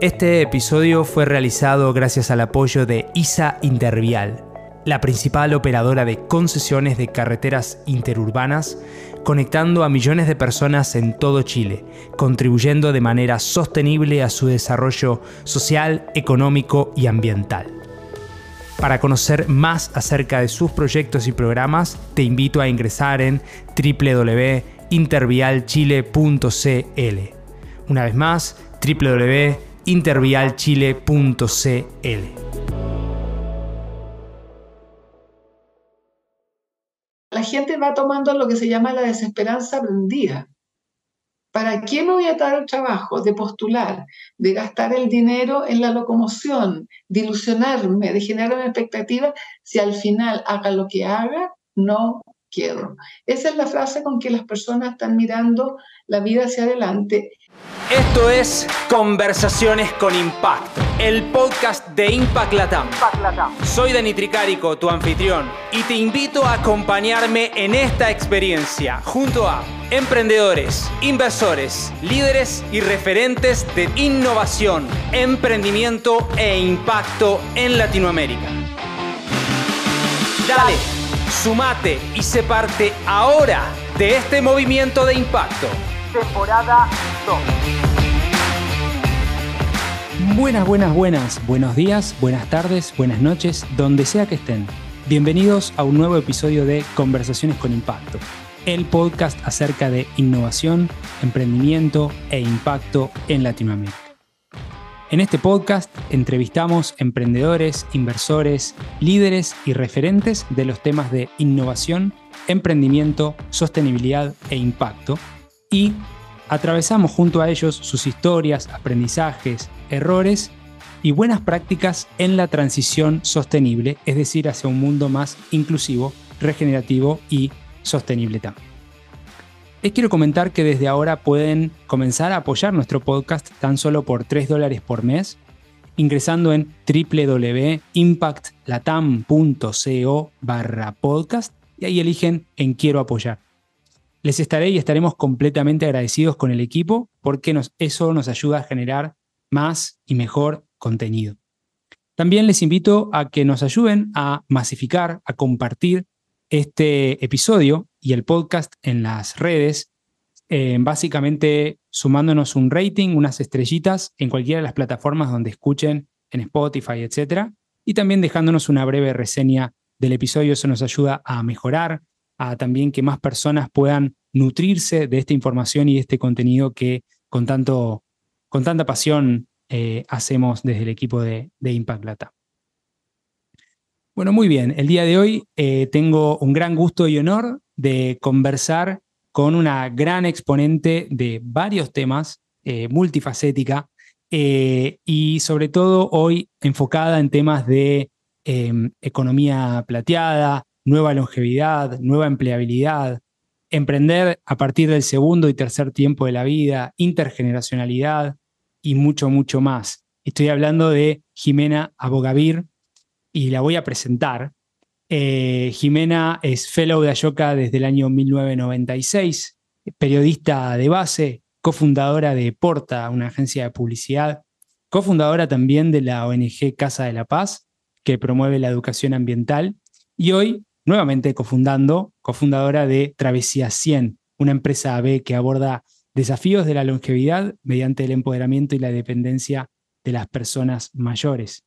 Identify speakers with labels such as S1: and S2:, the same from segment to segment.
S1: Este episodio fue realizado gracias al apoyo de ISA Intervial, la principal operadora de concesiones de carreteras interurbanas, conectando a millones de personas en todo Chile, contribuyendo de manera sostenible a su desarrollo social, económico y ambiental. Para conocer más acerca de sus proyectos y programas, te invito a ingresar en www.intervialchile.cl. Una vez más, www intervialchile.cl.
S2: La gente va tomando lo que se llama la desesperanza aprendida. ¿Para qué me voy a dar el trabajo de postular, de gastar el dinero en la locomoción, de ilusionarme, de generar una expectativa, si al final haga lo que haga, no quiero? Esa es la frase con que las personas están mirando la vida hacia adelante
S1: esto es Conversaciones con Impacto, el podcast de Impact Latam. Soy Dani Tricarico, tu anfitrión, y te invito a acompañarme en esta experiencia junto a emprendedores, inversores, líderes y referentes de innovación, emprendimiento e impacto en Latinoamérica. Dale, sumate y se parte ahora de este movimiento de impacto temporada 2. Buenas, buenas, buenas. Buenos días, buenas tardes, buenas noches, donde sea que estén. Bienvenidos a un nuevo episodio de Conversaciones con Impacto, el podcast acerca de innovación, emprendimiento e impacto en Latinoamérica. En este podcast entrevistamos emprendedores, inversores, líderes y referentes de los temas de innovación, emprendimiento, sostenibilidad e impacto y atravesamos junto a ellos sus historias, aprendizajes, errores y buenas prácticas en la transición sostenible, es decir, hacia un mundo más inclusivo, regenerativo y sostenible también. Les quiero comentar que desde ahora pueden comenzar a apoyar nuestro podcast tan solo por 3 dólares por mes, ingresando en www.impactlatam.co barra podcast y ahí eligen en quiero apoyar les estaré y estaremos completamente agradecidos con el equipo porque eso nos ayuda a generar más y mejor contenido. También les invito a que nos ayuden a masificar, a compartir este episodio y el podcast en las redes, eh, básicamente sumándonos un rating, unas estrellitas en cualquiera de las plataformas donde escuchen, en Spotify, etc. Y también dejándonos una breve reseña del episodio, eso nos ayuda a mejorar, a también que más personas puedan nutrirse de esta información y de este contenido que con, tanto, con tanta pasión eh, hacemos desde el equipo de, Impact Data. Bueno, muy bien. El día de hoy eh, tengo un gran gusto y honor de conversar con una gran exponente de varios temas, eh, multifacética, y sobre todo hoy enfocada en temas de economía plateada, nueva longevidad, nueva empleabilidad, emprender a partir del segundo y tercer tiempo de la vida, intergeneracionalidad y mucho, mucho más. Estoy hablando de Jimena Abogavir y la voy a presentar. Eh, Jimena es fellow de Ayoka desde el año 1996, periodista de base, cofundadora de Porta, una agencia de publicidad, cofundadora también de la ONG Casa de la Paz, que promueve la educación ambiental, y hoy nuevamente cofundando, cofundadora de Travesía 100, una empresa AB que aborda desafíos de la longevidad mediante el empoderamiento y la dependencia de las personas mayores.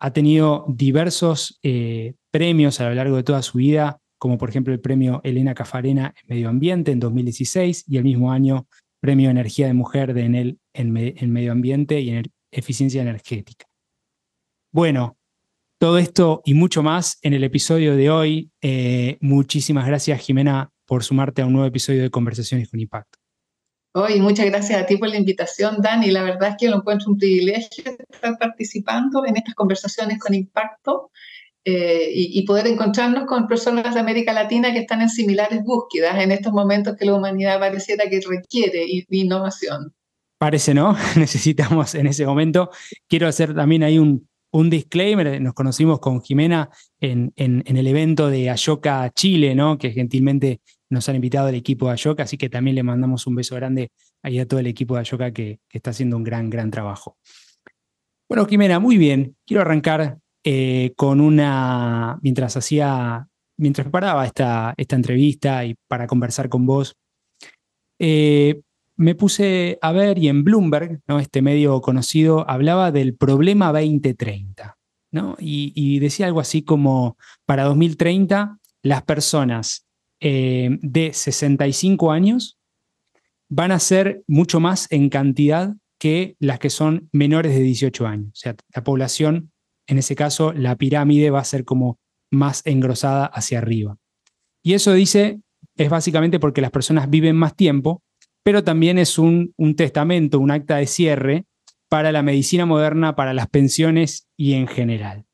S1: Ha tenido diversos eh, premios a lo largo de toda su vida, como por ejemplo el premio Elena Cafarena en Medio Ambiente en 2016 y el mismo año Premio Energía de Mujer de Enel en, en Medio Ambiente y en Eficiencia Energética. Bueno, todo esto y mucho más en el episodio de hoy. Eh, muchísimas gracias, Jimena, por sumarte a un nuevo episodio de Conversaciones con Impacto.
S2: Hoy, muchas gracias a ti por la invitación, Dani. La verdad es que lo encuentro un privilegio estar participando en estas conversaciones con impacto eh, y, poder encontrarnos con personas de América Latina que están en similares búsquedas en estos momentos que la humanidad pareciera que requiere innovación.
S1: Parece, ¿no? Necesitamos en ese momento. Quiero hacer también ahí un, un disclaimer, nos conocimos con Jimena en, el evento de Ayoka Chile, ¿no? que gentilmente nos han invitado al equipo de Ayoka, así que también le mandamos un beso grande ahí a todo el equipo de Ayoka que, está haciendo un gran, gran trabajo. Bueno, Jimena, muy bien. Quiero arrancar eh, con una, mientras hacía, mientras preparaba esta, esta entrevista y para conversar con vos, eh, me puse a ver y en Bloomberg, ¿no? este medio conocido, hablaba del problema 2030. ¿no? Y, decía algo así como, para 2030, las personas eh, de 65 años van a ser mucho más en cantidad que las que son menores de 18 años. O sea, la población, en ese caso, la pirámide va a ser como más engrosada hacia arriba. Y eso dice, es básicamente porque las personas viven más tiempo pero también es un, testamento, un acta de cierre para la medicina moderna, para las pensiones y en general.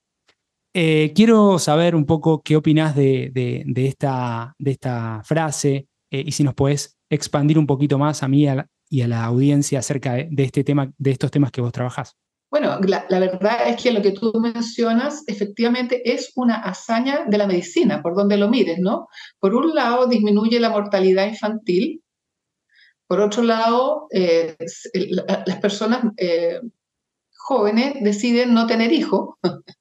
S1: Eh, quiero saber un poco qué opinas de, esta, frase eh, y si nos puedes expandir un poquito más a mí y a la audiencia acerca de, este tema, de estos temas que vos trabajás.
S2: Bueno, la, verdad es que lo que tú mencionas efectivamente es una hazaña de la medicina, por donde lo mires, ¿no? Por un lado, disminuye la mortalidad infantil, por otro lado, eh, las personas eh, jóvenes deciden no tener hijos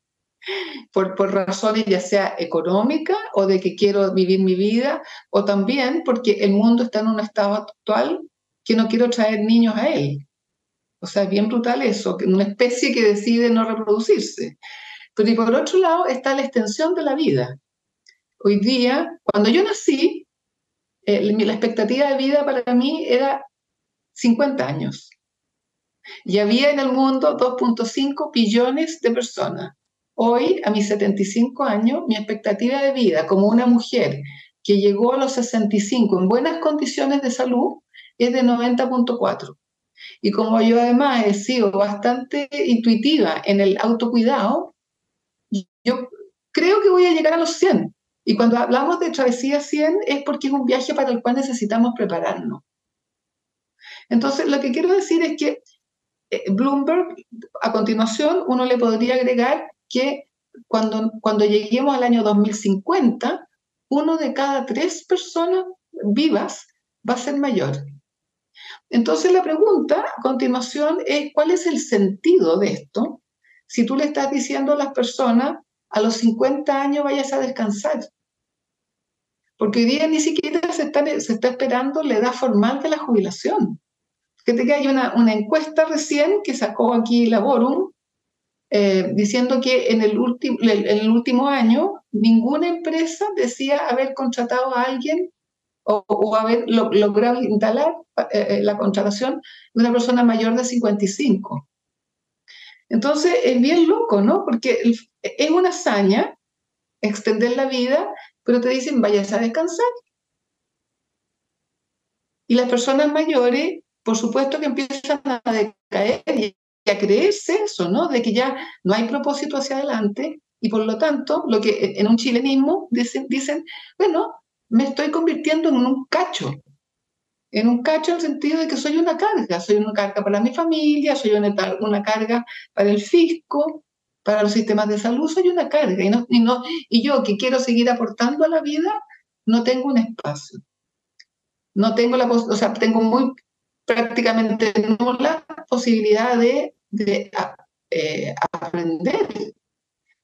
S2: por, por, razones ya sea económicas o de que quiero vivir mi vida, o también porque el mundo está en un estado actual que no quiero traer niños a él. O sea, es bien brutal eso, una especie que decide no reproducirse. Pero y por otro lado está la extensión de la vida. Hoy día, cuando yo nací, eh, la expectativa de vida para mí era 50 años. Y había en el mundo 2.5 billones de personas. Hoy, a mis 75 años, mi expectativa de vida como una mujer que llegó a los 65 en buenas condiciones de salud es de 90.4. Y como yo además he sido bastante intuitiva en el autocuidado, yo creo que voy a llegar a los 100. Y cuando hablamos de travesía 100 es porque es un viaje para el cual necesitamos prepararnos. Entonces, lo que quiero decir es que eh, Bloomberg, a continuación, uno le podría agregar que cuando, cuando lleguemos al año 2050, uno de cada tres personas vivas va a ser mayor. Entonces la pregunta a continuación es, ¿cuál es el sentido de esto? Si tú le estás diciendo a las personas, a los 50 años vayas a descansar, porque hoy día ni siquiera se está, esperando la edad formal de la jubilación. Fíjate que hay una, una encuesta recién que sacó aquí Laborum eh, diciendo que en el, en el último año ninguna empresa decía haber contratado a alguien o, haber logrado instalar eh, eh, la contratación de una persona mayor de 55. Entonces es bien loco, ¿no? Porque es una hazaña extender la vida pero te dicen vayas a descansar. Y las personas mayores, por supuesto que empiezan a decaer y a creerse eso, ¿no? De que ya no hay propósito hacia adelante y por lo tanto, lo que en un chilenismo dicen, dicen bueno, me estoy convirtiendo en un cacho. En un cacho en el sentido de que soy una carga, soy una carga para mi familia, soy una, una carga para el fisco, para los sistemas de salud soy una carga y, no, y, no, y yo que quiero seguir aportando a la vida, no tengo un espacio. No tengo la o sea, tengo muy prácticamente nula posibilidad de, de eh, aprender.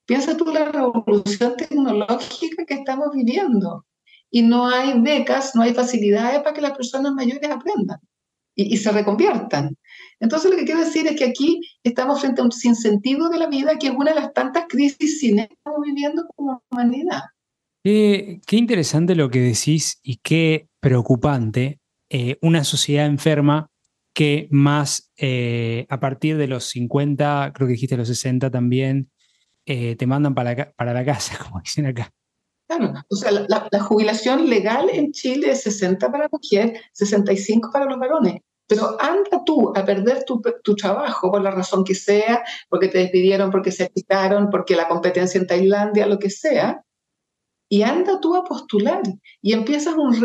S2: Piensa tú la revolución tecnológica que estamos viviendo y no hay becas, no hay facilidades para que las personas mayores aprendan y, y se reconviertan. Entonces lo que quiero decir es que aquí estamos frente a un sinsentido de la vida, que es una de las tantas crisis que estamos viviendo como humanidad.
S1: qué interesante lo que decís y qué preocupante eh, una sociedad enferma que más eh, a partir de los 50, creo que dijiste los 60 también, eh, te mandan para la, para la casa, como dicen acá.
S2: Claro, o sea, la, la, jubilación legal en Chile es 60 para la mujer, 65 para los varones. Pero anda tú a perder tu, trabajo por la razón que sea, porque te despidieron, porque se quitaron, porque la competencia en Tailandia, lo que sea, y anda tú a postular y empiezas un,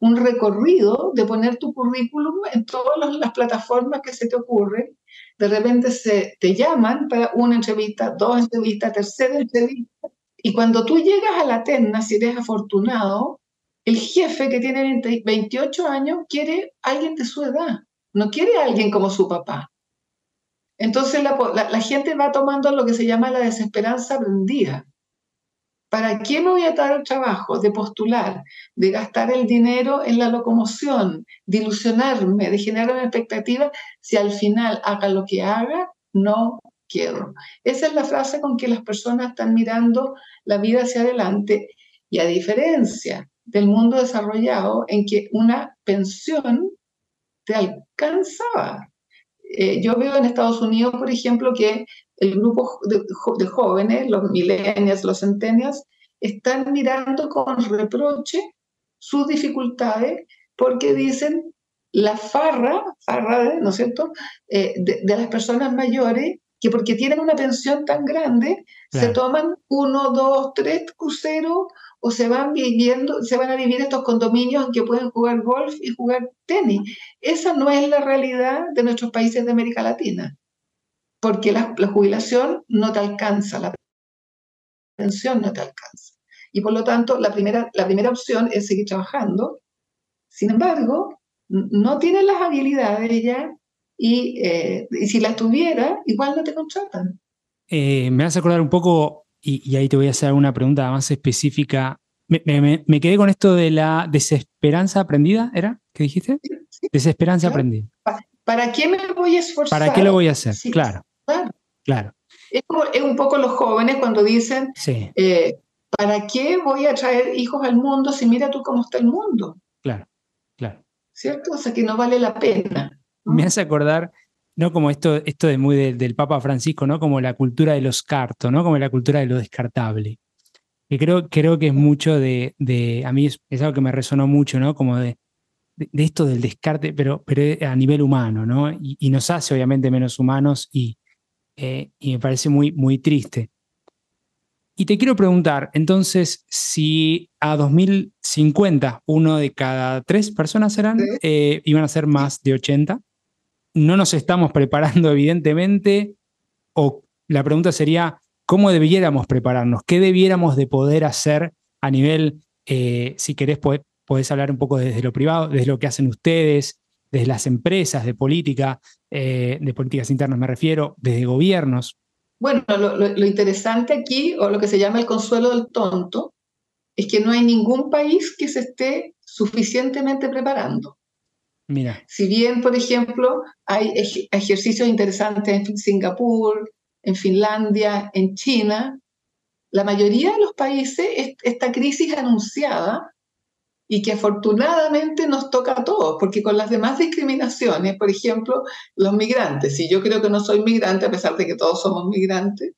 S2: un recorrido de poner tu currículum en todas las plataformas que se te ocurren. De repente se, te llaman para una entrevista, dos entrevistas, tercera entrevista. Y cuando tú llegas a la terna, si eres afortunado, el jefe que tiene 28 años quiere alguien de su edad, no quiere alguien como su papá. Entonces la, gente va tomando lo que se llama la desesperanza aprendida. ¿Para qué me voy a dar el trabajo de postular, de gastar el dinero en la locomoción, de ilusionarme, de generar una expectativa, si al final haga lo que haga, no quiero? Esa es la frase con que las personas están mirando la vida hacia adelante y a diferencia del mundo desarrollado en que una pensión te alcanzaba. Eh, yo veo en Estados Unidos, por ejemplo, que el grupo de, jóvenes, los millennials, los centennials, están mirando con reproche sus dificultades porque dicen la farra, farra ¿no es cierto?, eh, de, las personas mayores, que porque tienen una pensión tan grande, se toman uno, dos, tres cruceros o se van viviendo, se van a vivir estos condominios en que pueden jugar golf y jugar tenis. Esa no es la realidad de nuestros países de América Latina, porque la, jubilación no te alcanza, la pensión no te alcanza. Y por lo tanto, la primera, la primera opción es seguir trabajando. Sin embargo, no tienes las habilidades ya y, eh, y si las tuviera, igual no te contratan.
S1: Eh, me vas a acordar un poco y, ahí te voy a hacer una pregunta más específica. Me, quedé con esto de la desesperanza aprendida, ¿era? ¿Qué dijiste? Desesperanza aprendida.
S2: ¿Para qué me voy a esforzar?
S1: ¿Para qué lo voy a hacer? claro. Claro.
S2: Es, un poco los jóvenes cuando dicen, eh, ¿para qué voy a traer hijos al mundo si mira tú cómo está el mundo?
S1: Claro, claro.
S2: ¿Cierto? O sea que no vale la pena.
S1: Me hace acordar ¿no? Como esto, esto de muy del Papa Francisco, ¿no? Como la cultura de los cartos, ¿no? Como la cultura de lo descartable. Que creo, creo que es mucho de, a mí es, algo que me resonó mucho, ¿no? Como de, de, esto del descarte, pero, pero a nivel humano, ¿no? Y, nos hace obviamente menos humanos y, eh, y me parece muy, muy triste. Y te quiero preguntar, entonces, si a 2050 uno de cada tres personas serán, eh, iban a ser más de 80, no nos estamos preparando, evidentemente, o la pregunta sería, ¿cómo debiéramos prepararnos? ¿Qué debiéramos de poder hacer a nivel, eh, si querés, podés, hablar un poco desde lo privado, desde lo que hacen ustedes, desde las empresas, de política, eh, de políticas internas me refiero, desde gobiernos?
S2: Bueno, lo interesante aquí, o lo que se llama el consuelo del tonto, es que no hay ningún país que se esté suficientemente preparando. Si bien, por ejemplo, hay ejercicios interesantes en Singapur, en Finlandia, en China, la mayoría de los países esta crisis anunciada y que afortunadamente nos toca a todos, porque con las demás discriminaciones, por ejemplo, los migrantes, si yo creo que no soy migrante, a pesar de que todos somos migrantes,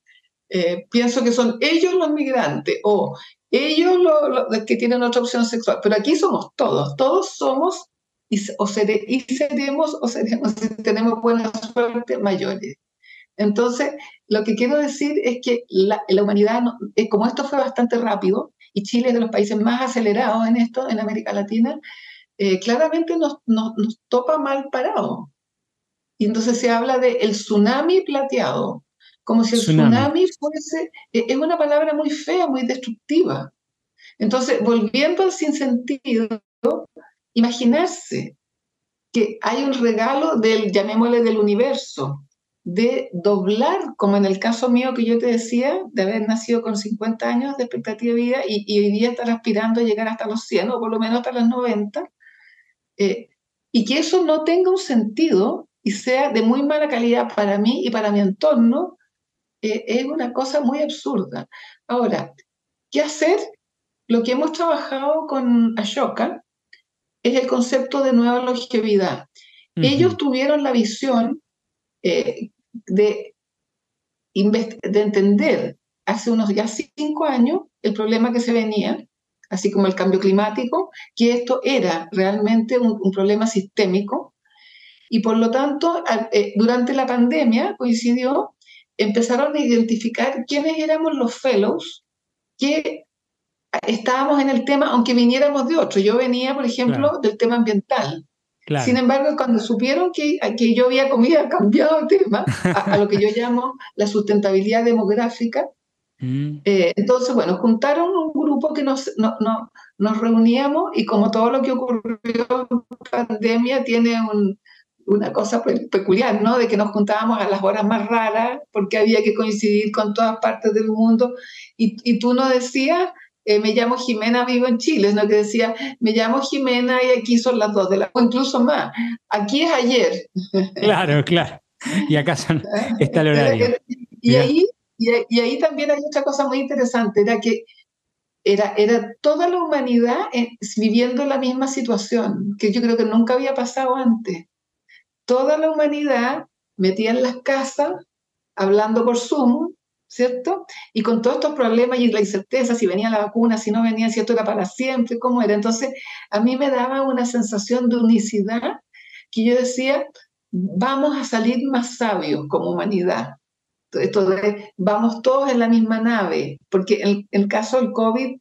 S2: eh, pienso que son ellos los migrantes o ellos los que tienen otra opción sexual, pero aquí somos todos, todos somos y, o seremos o seremos, si tenemos buena suerte, mayores. Entonces, lo que quiero decir es que la, la humanidad, eh, como esto fue bastante rápido, y Chile es de los países más acelerados en esto, en América Latina, eh, claramente nos, nos, nos, topa mal parado. Y entonces se habla de el tsunami plateado, como si el tsunami, fuese, eh, es una palabra muy fea, muy destructiva. Entonces, volviendo al sinsentido, imaginarse que hay un regalo del, llamémosle, del universo, de doblar, como en el caso mío que yo te decía, de haber nacido con 50 años de expectativa de vida y, hoy día estar aspirando a llegar hasta los 100 o por lo menos hasta los 90, eh, y que eso no tenga un sentido y sea de muy mala calidad para mí y para mi entorno, eh, es una cosa muy absurda. Ahora, ¿qué hacer? Lo que hemos trabajado con Ashoka es el concepto de nueva longevidad. Ellos tuvieron la visión eh, de, de entender hace unos ya cinco años el problema que se venía, así como el cambio climático, que esto era realmente un, problema sistémico. Y por lo tanto, eh, durante la pandemia coincidió, empezaron a identificar quiénes éramos los fellows que estábamos en el tema, aunque viniéramos de otro. Yo venía, por ejemplo, del tema ambiental. Sin embargo, cuando supieron que, que yo había, cambiado de tema a, lo que yo llamo la sustentabilidad demográfica, mm. eh, entonces, bueno, juntaron un grupo que nos, no, nos reuníamos y como todo lo que ocurrió en pandemia tiene un, una cosa peculiar, ¿no? De que nos juntábamos a las horas más raras porque había que coincidir con todas partes del mundo. Y, y tú no decías, eh, me llamo Jimena, vivo en Chile, ¿no? Que decía, me llamo Jimena y aquí son las dos de la... o incluso más, aquí es ayer.
S1: Claro, claro. Y acá son, está el horario.
S2: Y ahí, y, ahí también hay otra cosa muy interesante, era que era, era toda la humanidad eh, viviendo la misma situación, que yo creo que nunca había pasado antes. Toda la humanidad metida en las casas, hablando por Zoom, ¿cierto? Y con todos estos problemas y la incerteza, si venía la vacuna, si no venía, si esto era para siempre, cómo era. Entonces, a mí me daba una sensación de unicidad que yo decía, vamos a salir más sabios como humanidad. Esto vamos todos en la misma nave, porque en el caso del COVID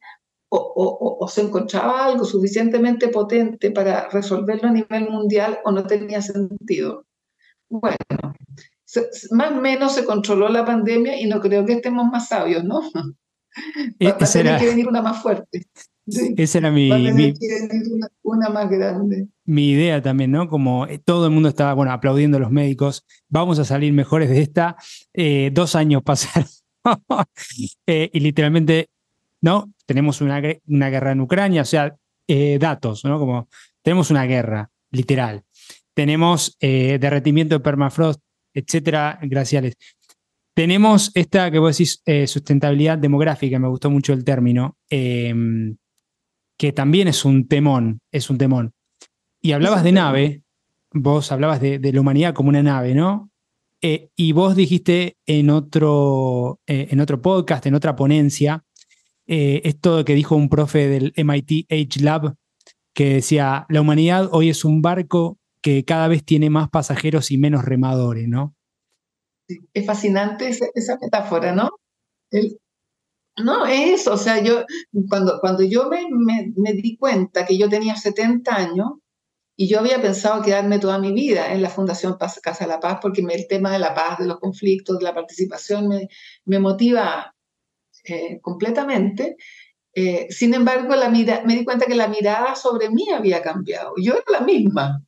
S2: o, o, se encontraba algo suficientemente potente para resolverlo a nivel mundial o no tenía sentido. Bueno, más o menos se controló la pandemia y no creo que estemos más sabios, ¿no? E, Va, a tener que venir una más fuerte.
S1: Esa era mi,
S2: una, más grande.
S1: Mi idea también, ¿no? Como eh, todo el mundo estaba, bueno, aplaudiendo a los médicos, vamos a salir mejores de esta. Eh, dos años pasaron eh, y literalmente, ¿no? Tenemos una, una guerra en Ucrania, o sea, datos, ¿no? Como tenemos una guerra, literal. Tenemos derretimiento de permafrost etcétera, graciales. Tenemos esta que vos decís, eh, sustentabilidad demográfica, me gustó mucho el término, em, que también es un temón, es un temón. Y hablabas de nave, vos hablabas de, la humanidad como una nave, ¿no? Eh, y vos dijiste en otro, eh, en otro podcast, en otra ponencia, esto que dijo un profe del MIT Age Lab, que decía, la humanidad hoy es un barco que cada vez tiene más pasajeros y menos remadores, ¿no?
S2: Es fascinante esa, metáfora, ¿no? no, es eso, o sea, yo cuando, cuando yo me, me, di cuenta que yo tenía 70 años y yo había pensado quedarme toda mi vida en la Fundación Casa de la Paz porque el tema de la paz, de los conflictos, de la participación me, me motiva eh, completamente. Eh, sin embargo, la mira, me di cuenta que la mirada sobre mí había cambiado. Yo era la misma,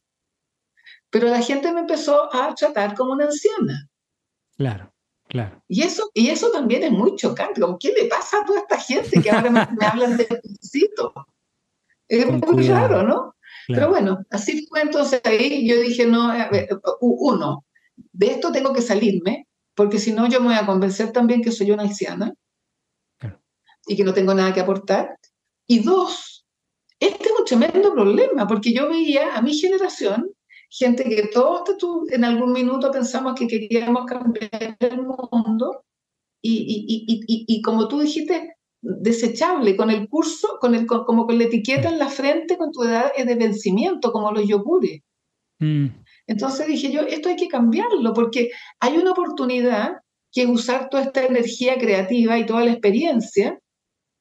S2: pero la gente me empezó a tratar como una anciana.
S1: Claro, claro.
S2: Y eso, y eso también es muy chocante. Como, ¿Qué le pasa a toda esta gente que ahora me, hablan de necesito? Es muy raro, ¿no? Pero bueno, así fue entonces ahí. Yo dije, no, uno, de esto tengo que salirme, porque si no yo me voy a convencer también que soy una anciana y que no tengo nada que aportar. Y dos, este es un tremendo problema, porque yo veía a mi generación gente que todos en algún minuto pensamos que queríamos cambiar el mundo y, y, y, y como tú dijiste, desechable, con el curso, con el, como con la etiqueta en la frente con tu edad es de vencimiento, como los yogures. Mm. Entonces dije yo, esto hay que cambiarlo porque hay una oportunidad que usar toda esta energía creativa y toda la experiencia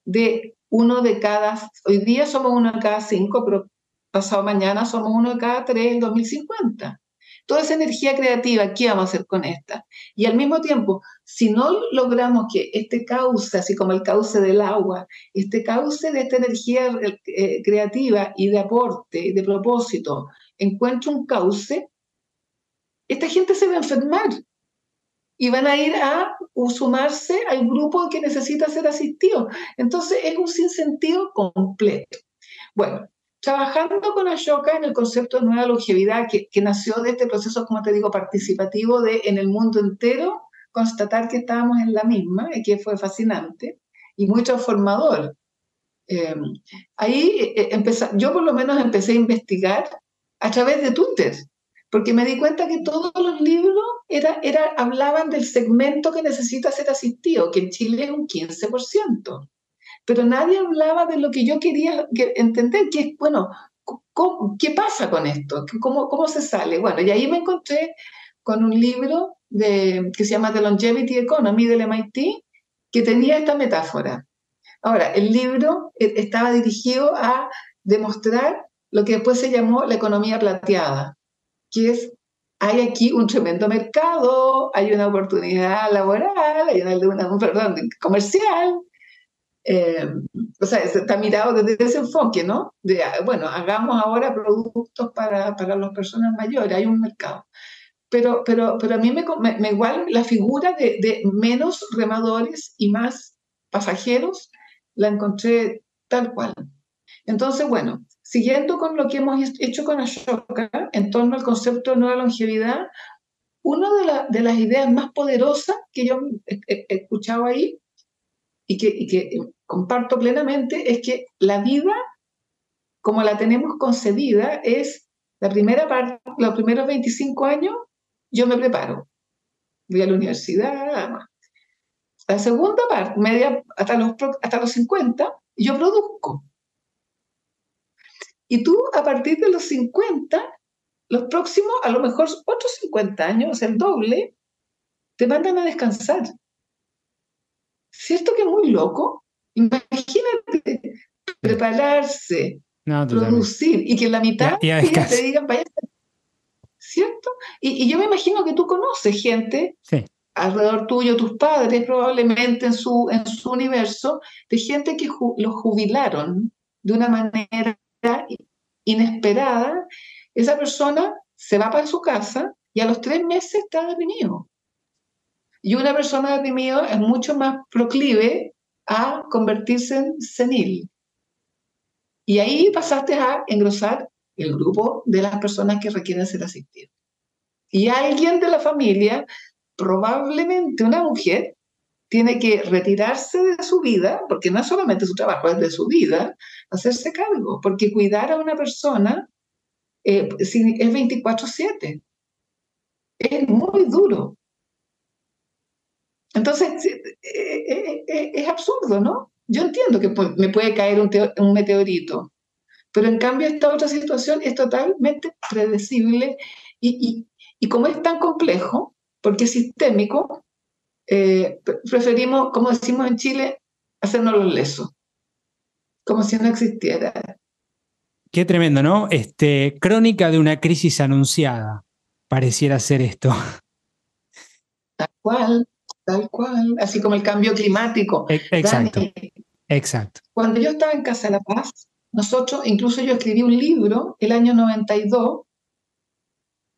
S2: de uno de cada, hoy día somos uno de cada cinco, pero pasado mañana somos uno de cada tres en 2050. Toda esa energía creativa, ¿qué vamos a hacer con esta? Y al mismo tiempo, si no logramos que este cauce, así como el cauce del agua, este cauce de esta energía eh, creativa y de aporte, de propósito, encuentre un cauce, esta gente se va a enfermar y van a ir a sumarse al grupo que necesita ser asistido. Entonces es un sinsentido completo. Bueno, trabajando con Ashoka en el concepto de nueva longevidad que, nació de este proceso, como te digo, participativo de en el mundo entero constatar que estábamos en la misma y que fue fascinante y muy transformador. Eh, ahí eh, empecé, yo por lo menos empecé a investigar a través de Twitter, porque me di cuenta que todos los libros era, era, hablaban del segmento que necesita ser asistido, que en Chile es un 15% pero nadie hablaba de lo que yo quería entender, que es, bueno, ¿qué pasa con esto? ¿Cómo, ¿Cómo se sale? Bueno, y ahí me encontré con un libro de, que se llama The Longevity Economy del MIT, que tenía esta metáfora. Ahora, el libro e, estaba dirigido a demostrar lo que después se llamó la economía plateada, que es, hay aquí un tremendo mercado, hay una oportunidad laboral, hay una, una perdón, comercial, eh, o sea, está mirado desde ese enfoque, ¿no? De, bueno, hagamos ahora productos para, para las personas mayores, hay un mercado. Pero, pero, pero a mí me, me, igual la figura de, de, menos remadores y más pasajeros la encontré tal cual. Entonces, bueno, siguiendo con lo que hemos hecho con Ashoka en torno al concepto de nueva longevidad, una de, de las ideas más poderosas que yo he, escuchado ahí y que, que comparto plenamente es que la vida, como la tenemos concebida, es la primera parte, los primeros 25 años, yo me preparo. Voy a la universidad, La segunda parte, media, hasta los, hasta los 50, yo produzco. Y tú, a partir de los 50, los próximos, a lo mejor otros 50 años, el doble, te mandan a descansar. ¿Cierto que es muy loco? Imagínate prepararse, producir y que la mitad te digan, vaya. ¿Cierto? Y, yo me imagino que tú conoces gente alrededor tuyo, tus padres probablemente en su, en su universo, de gente que los jubilaron de una manera inesperada. Esa persona se va para su casa y a los tres meses está deprimido. Y una persona deprimida es mucho más proclive a convertirse en senil. Y ahí pasaste a engrosar el grupo de las personas que requieren ser asistidas. Y alguien de la familia, probablemente una mujer, tiene que retirarse de su vida, porque no es solamente su trabajo, es de su vida, hacerse cargo, porque cuidar a una persona eh, es 24/7. Es muy duro. Entonces, eh, eh, eh, es absurdo, ¿no? Yo entiendo que me puede caer un, meteorito, pero en cambio esta otra situación es totalmente predecible y, como es tan complejo, porque es sistémico, preferimos, como decimos en Chile, hacernos los lesos, como si no existiera.
S1: Qué tremendo, ¿no? Este, crónica de una crisis anunciada, pareciera ser esto.
S2: Tal cual. Tal cual, así como el cambio climático.
S1: E-, exacto. exacto.
S2: Cuando yo estaba en Casa de la Paz, nosotros, incluso yo escribí un libro el año 92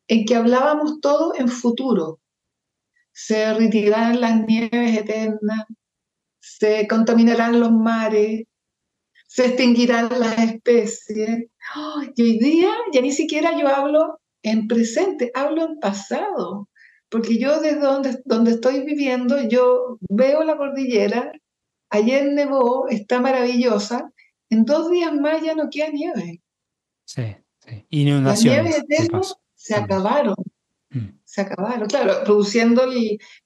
S2: en que hablábamos todo en futuro. Se retirarán las nieves eternas, se contaminarán los mares, se extinguirán las especies. y hoy día ya ni siquiera yo hablo en presente, hablo en pasado porque yo desde donde, donde estoy viviendo, yo veo la cordillera, ayer nevó, está maravillosa, en dos días más ya no queda nieve.
S1: Sí, sí. Inundaciones.
S2: Las nieves se acabaron. Mm. Se acabaron, claro, produciendo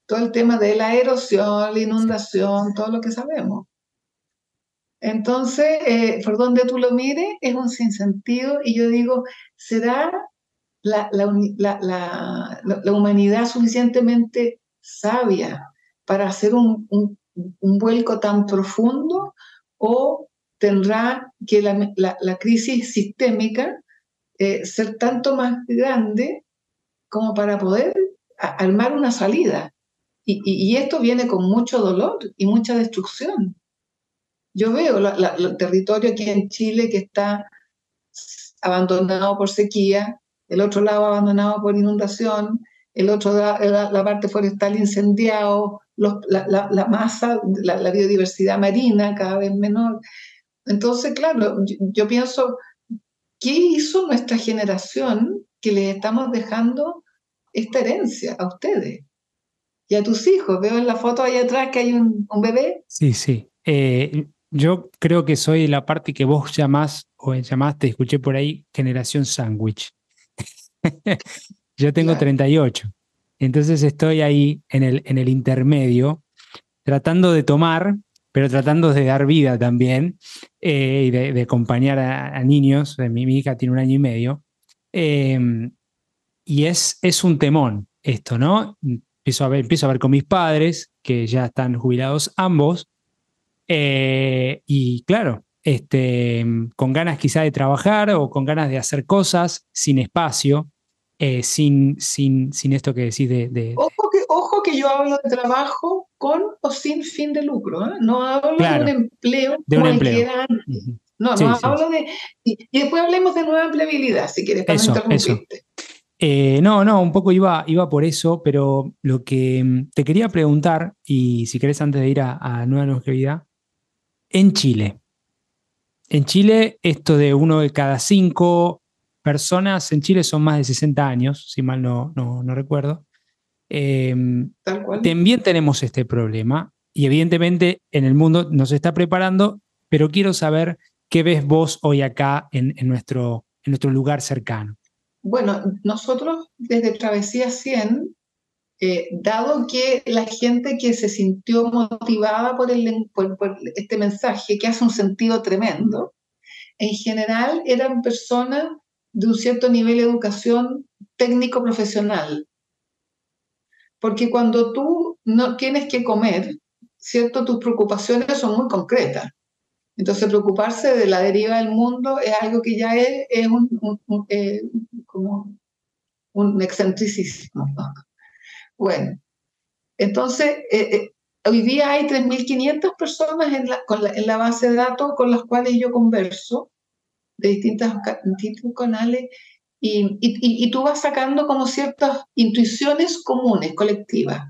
S2: todo el tema de la erosión, la inundación, todo lo que sabemos. Entonces, eh, por donde tú lo mires, es un sinsentido y yo digo, ¿será la, la, humanidad suficientemente sabia para hacer un, vuelco tan profundo o tendrá que la, crisis sistémica eh, ser tanto más grande como para poder armar una salida. Y, esto viene con mucho dolor y mucha destrucción. Yo veo el territorio aquí en Chile que está abandonado por sequía, el otro lado abandonado por inundación, el otro la, la parte forestal incendiado, la, masa, la, biodiversidad marina cada vez menor. Entonces, claro, yo, pienso, ¿qué hizo nuestra generación que le estamos dejando esta herencia a ustedes? Y a tus hijos. Veo en la foto ahí atrás que hay un, bebé.
S1: Sí, sí. Eh, yo creo que soy la parte que vos llamás o llamaste, escuché por ahí, generación sándwich. Yo tengo 38. Entonces estoy ahí en el, en el intermedio, tratando de tomar, pero tratando de dar vida también eh, y de, acompañar a, niños. Mi, mi, hija tiene un año y medio. Em, y es, es un temón esto, ¿no? Empiezo a, ver, empiezo a ver con mis padres, que ya están jubilados ambos. Eh, y claro, este, con ganas quizá de trabajar o con ganas de hacer cosas sin espacio, eh, sin, sin, sin esto que decís de...
S2: Ojo, que, ojo que yo hablo de trabajo con o sin fin de lucro. ¿eh? No hablo de un empleo
S1: de un empleo.
S2: No, no hablo de... Y, después hablemos de nueva empleabilidad, si quieres, para
S1: eso, eso. Eh, no, no, un poco iba, iba por eso, pero lo que mm, te quería preguntar, y si querés antes de ir a, a nueva longevidad, en Chile. En Chile, esto de uno de cada cinco personas en Chile son más de 60 años, si mal no, no, recuerdo. Em, también tenemos este problema y evidentemente en el mundo nos está preparando, pero quiero saber qué ves vos hoy acá en, en nuestro, en nuestro lugar cercano.
S2: Bueno, nosotros desde Travesía 100, eh, dado que la gente que se sintió motivada por, este mensaje, que hace un sentido tremendo, en general eran personas de un cierto nivel de educación técnico-profesional. Porque cuando tú no tienes que comer, ¿cierto? Tus preocupaciones son muy concretas. Entonces, preocuparse de la deriva del mundo es algo que ya es, es un, eh, como un excentricismo. Bueno, entonces, eh, eh, hoy día hay 3.500 personas en la, en la base de datos con las cuales yo converso de distintas, distintos canales y, y, y, tú vas sacando como ciertas intuiciones comunes, colectivas.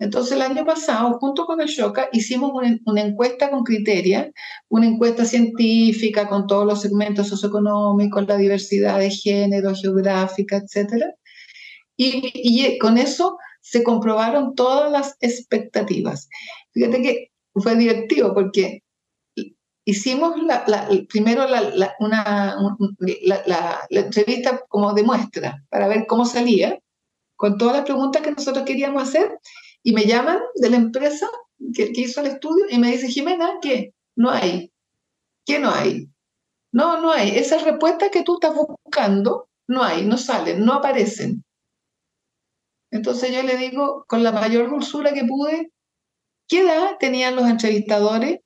S2: Entonces el año pasado, junto con Ashoka, hicimos una, encuesta con criteria, una encuesta científica con todos los segmentos socioeconómicos, la diversidad de género, geográfica, etc. Y, y, con eso se comprobaron todas las expectativas. Fíjate que fue divertido porque hicimos la, primero la, una, la, entrevista como de muestra para ver cómo salía, con todas las preguntas que nosotros queríamos hacer, y me llaman de la empresa que, hizo el estudio y me dice, Jimena, ¿qué? No hay. ¿Qué no hay? No, no hay. Esas respuestas que tú estás buscando, no hay, no salen, no aparecen. Entonces yo le digo, con la mayor dulzura que pude, ¿qué edad tenían los entrevistadores?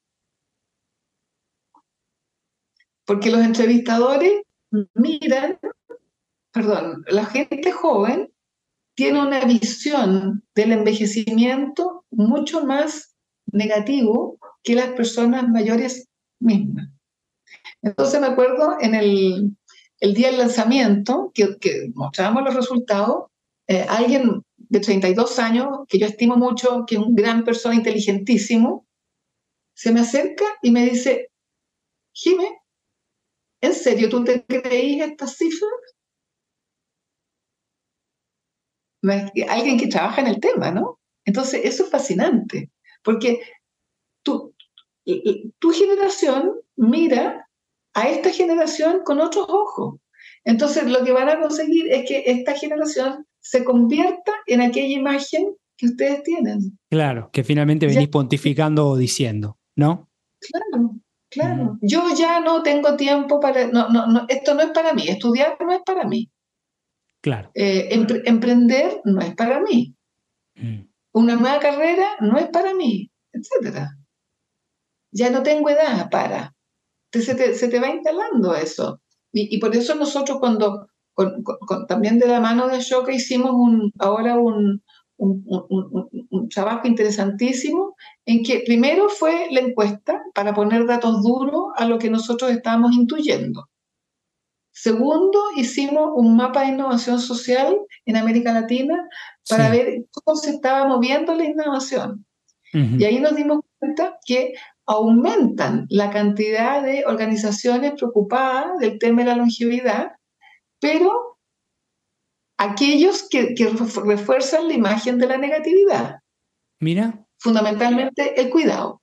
S2: Porque los entrevistadores miran, perdón, la gente joven tiene una visión del envejecimiento mucho más negativo que las personas mayores mismas. Entonces me acuerdo en el, día del lanzamiento, que, que mostrábamos los resultados, eh, alguien de 32 años, que yo estimo mucho, que es un gran persona inteligentísimo, se me acerca y me dice, Jime, ¿en serio tú te creís estas cifras? alguien que trabaja en el tema, ¿no? Entonces, eso es fascinante, porque tu, tu generación mira a esta generación con otros ojos. Entonces, lo que van a conseguir es que esta generación se convierta en aquella imagen que ustedes tienen.
S1: Claro, que finalmente venís pontificando o diciendo, ¿no?
S2: Claro, claro. Yo ya no tengo tiempo para, no, no, no, esto no es para mí, estudiar no es para mí.
S1: Claro.
S2: Eh, emprender no es para mí. Mm. Una nueva carrera no es para mí, etc. Ya no tengo edad para. Se te, se te va instalando eso. Y, por eso nosotros cuando, también de la mano de Ashoka hicimos un, ahora un, un, un, trabajo interesantísimo en que primero fue la encuesta para poner datos duros a lo que nosotros estábamos intuyendo. Segundo, hicimos un mapa de innovación social en América Latina para ver cómo se estaba moviendo la innovación. Y ahí nos dimos cuenta que aumentan la cantidad de organizaciones preocupadas del tema de la longevidad, pero aquellos que, refuerzan la imagen de la negatividad.
S1: Mira.
S2: Fundamentalmente el cuidado.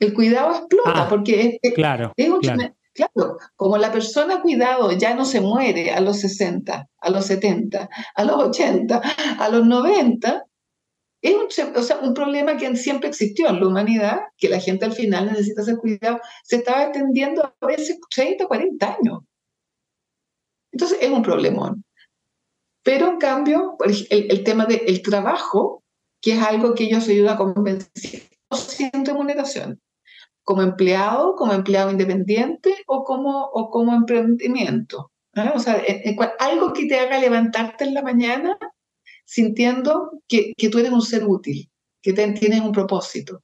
S2: El cuidado explota
S1: ah,
S2: porque
S1: es, claro,
S2: claro. Claro, como la persona cuidado ya no se muere a los 60, a los 70, a los 80, a los 90, es un, o sea, un problema que siempre existió en la humanidad, que la gente al final necesita ser cuidado, se estaba extendiendo a veces 30, 40 años. Entonces es un problemón. Pero en cambio, el, el tema del trabajo, que es algo que ellos ayudan a convencer sin remuneración como empleado, como empleado independiente o como, o como emprendimiento. O sea, algo que te haga levantarte en la mañana sintiendo que, que, tú eres un ser útil. que tienes un propósito.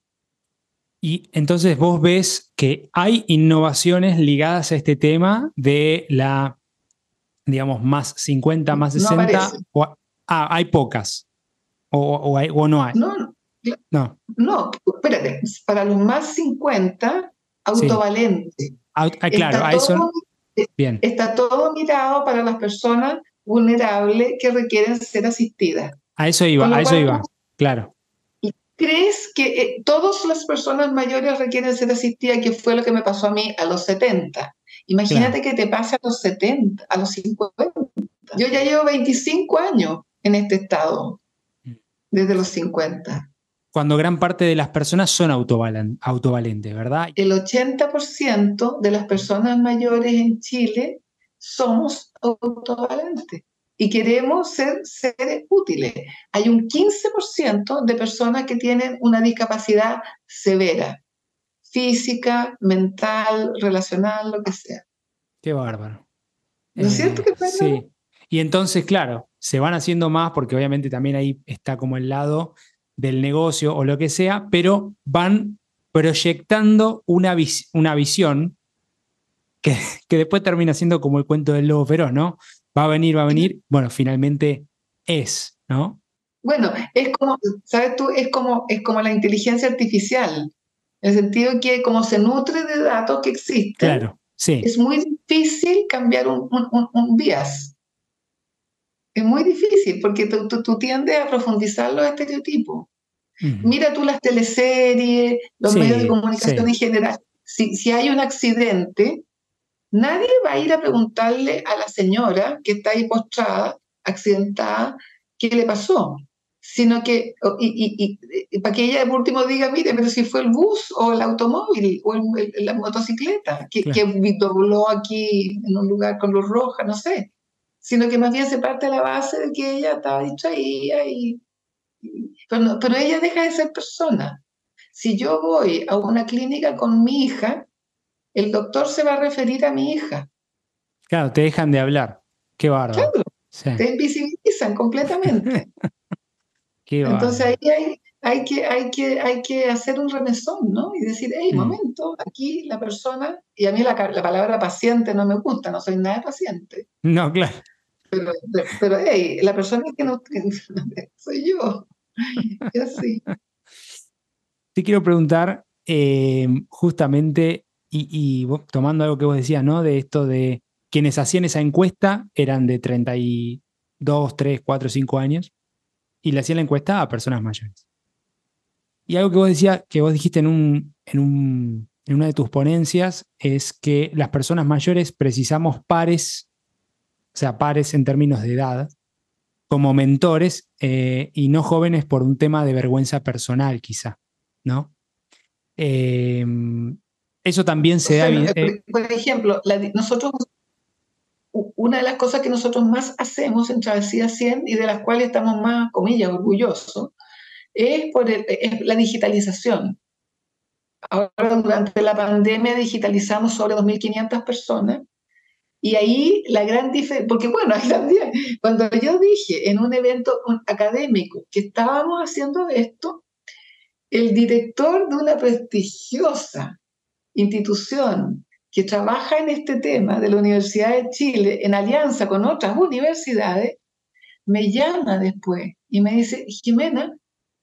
S1: Y entonces vos ves que hay innovaciones ligadas a este tema de la, digamos, más 50, más 60. o, ah, hay pocas. O, o, no hay.
S2: No, no. No, espérate. Para los más 50, autovalente.
S1: Ah, claro, a eso.
S2: Bien. Está todo mirado para las personas vulnerables que requieren ser asistidas.
S1: A eso iba, a eso iba, claro.
S2: ¿Crees que eh, todas las personas mayores requieren ser asistidas, que fue lo que me pasó a mí a los 70? Imagínate que te pase a los 70, a los 50. Yo ya llevo 25 años en este estado, desde los 50.
S1: Cuando gran parte de las personas son autovalentes, ¿verdad?
S2: El 80% de las personas mayores en Chile somos autovalentes y queremos ser seres útiles. Hay un 15% de personas que tienen una discapacidad severa, física, mental, relacional, lo que sea.
S1: Qué bárbaro.
S2: ¿No es cierto que
S1: Sí. Y entonces, claro, se van haciendo más porque obviamente también ahí está como el lado del negocio o lo que sea, pero van proyectando una, una visión que, que, después termina siendo como el cuento del lobo feroz, ¿no? va a venir, va a venir, bueno, finalmente es, ¿no?
S2: Bueno, es como, ¿sabes tú? Es como, es como la inteligencia artificial, en el sentido que como se nutre de datos que existen,
S1: claro, sí.
S2: es muy difícil cambiar un, un, un, bias. Es muy difícil porque tú, tú, tiendes a profundizar los estereotipos. Mira tú las teleseries, los medios de comunicación en general. Si, si hay un accidente, Nadie va a ir a preguntarle a la señora que está ahí postrada, accidentada, qué le pasó, sino que, y, para que ella por último diga, mire, pero si fue el bus o el automóvil o la motocicleta que, que dobló aquí en un lugar con luz roja, no sé, sino que más bien se parte de la base de que ella estaba distraída y... Pero, pero ella deja de ser persona. Si yo voy a una clínica con mi hija, el doctor se va a referir a mi hija.
S1: Claro, te dejan de hablar. Qué bárbaro.
S2: Claro, te invisibilizan completamente. Qué Entonces ahí hay, hay, que, hay, que, hay que hacer un remesón, ¿no? Y decir, hey, mm. momento, aquí la persona, y a mí la, palabra paciente no me gusta, no soy nada paciente.
S1: No, claro.
S2: Pero, pero hey, la persona que no soy yo. Y así.
S1: Te quiero preguntar eh, justamente y, tomando algo que vos decías, ¿no? De esto de quienes hacían esa encuesta eran de 32, 3, 4, 5 años y le hacían la encuesta a personas mayores. Y algo que vos decías, que vos dijiste en, un, en, un, en una de tus ponencias, es que las personas mayores precisamos pares, o sea, pares en términos de edad, como mentores eh, y no jóvenes por un tema de vergüenza personal, quizá, ¿no? Eh, eso también se da.
S2: Eh, por, ejemplo, nosotros, una de las cosas que nosotros más hacemos en Travesía 100 y de las cuales estamos más, comillas, orgullosos, es por la digitalización. Ahora, durante la pandemia, digitalizamos sobre 2.500 personas. Y ahí la gran diferencia, porque bueno, también, cuando yo dije en un evento académico que estábamos haciendo esto, el director de una prestigiosa institución que trabaja en este tema de la Universidad de Chile en alianza con otras universidades, me llama después y me dice, Jimena,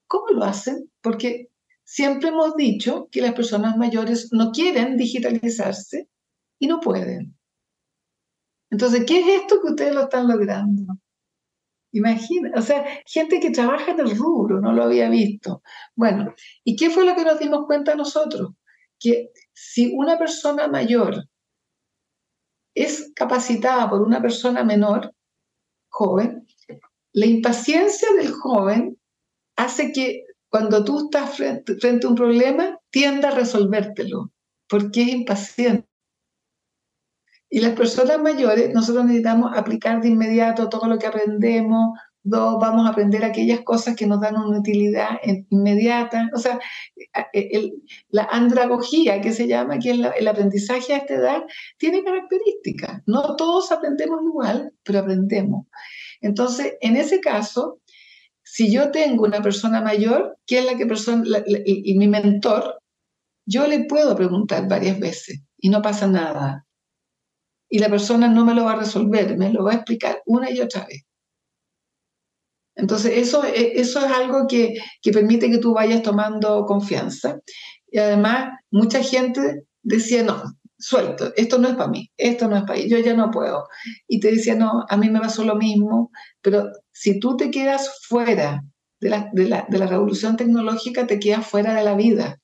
S2: ¿cómo lo hacen? Porque siempre hemos dicho que las personas mayores no quieren digitalizarse y no pueden. Entonces, ¿qué es esto que ustedes lo están logrando? Imagina, o sea, gente que trabaja en el rubro, no lo había visto. Bueno, ¿y qué fue lo que nos dimos cuenta nosotros? Que si una persona mayor es capacitada por una persona menor, joven, la impaciencia del joven hace que cuando tú estás frente, a un problema, tienda a resolvértelo, porque es impaciente. Y las personas mayores, nosotros necesitamos aplicar de inmediato todo lo que aprendemos, Dos, vamos a aprender aquellas cosas que nos dan una utilidad inmediata. O sea, la andragogía que se llama, que es el aprendizaje a esta edad, tiene características. No todos aprendemos igual, pero aprendemos. Entonces, en ese caso, si yo tengo una persona mayor, que es la que persona, y, mi mentor, yo le puedo preguntar varias veces y no pasa nada. Y la persona no me lo va a resolver, me lo va a explicar una y otra vez. Entonces, eso, e, eso es algo que, que permite que tú vayas tomando confianza. Y además, mucha gente decía, no, suelto, esto no es para mí, esto no es para mí, yo ya no puedo. Y te decía, no, a mí me pasó lo mismo, pero si tú te quedas fuera de la, de la, de la revolución tecnológica, te quedas fuera de la vida.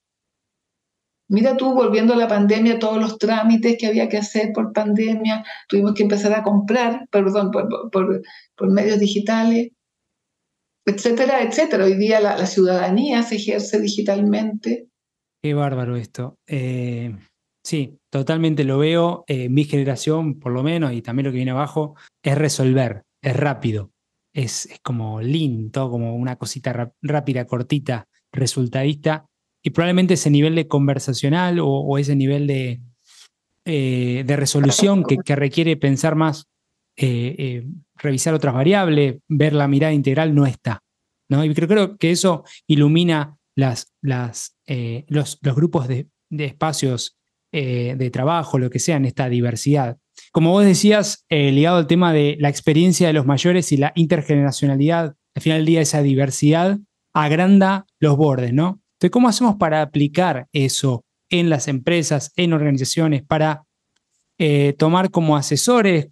S2: Mira tú, volviendo a la pandemia, todos los trámites que había que hacer por pandemia, tuvimos que empezar a comprar, perdón, por, por, por medios digitales, etcétera, etcétera. Hoy día la, ciudadanía se ejerce digitalmente.
S1: Qué bárbaro esto. Eh, Sí, totalmente lo veo. Eh, mi generación, por lo menos, y también lo que viene abajo, es resolver, es rápido, es, como lean, todo como una cosita rápida, cortita, resultadista. Y probablemente ese nivel de conversacional o, ese nivel de, eh, de resolución que, requiere pensar más, eh, revisar otras variables, ver la mirada integral, no está. ¿no? Y creo, que eso ilumina las, las, los, grupos de, espacios eh, de trabajo, lo que sea, en esta diversidad. Como vos decías, eh, ligado al tema de la experiencia de los mayores y la intergeneracionalidad, al final del día esa diversidad agranda los bordes, ¿no? Entonces, ¿cómo hacemos para aplicar eso en las empresas, en organizaciones, para eh, tomar como asesores,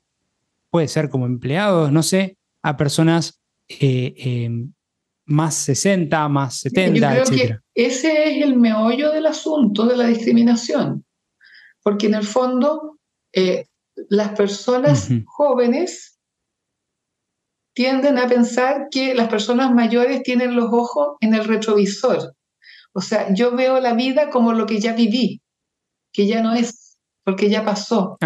S1: puede ser como empleados, no sé, a personas más 60, más 70,
S2: Yo creo Que ese es el meollo del asunto de la discriminación porque en el fondo eh, las personas jóvenes tienden a pensar que las personas mayores tienen los ojos en el retrovisor. O sea, yo veo la vida como lo que ya viví, que ya no es, porque ya pasó.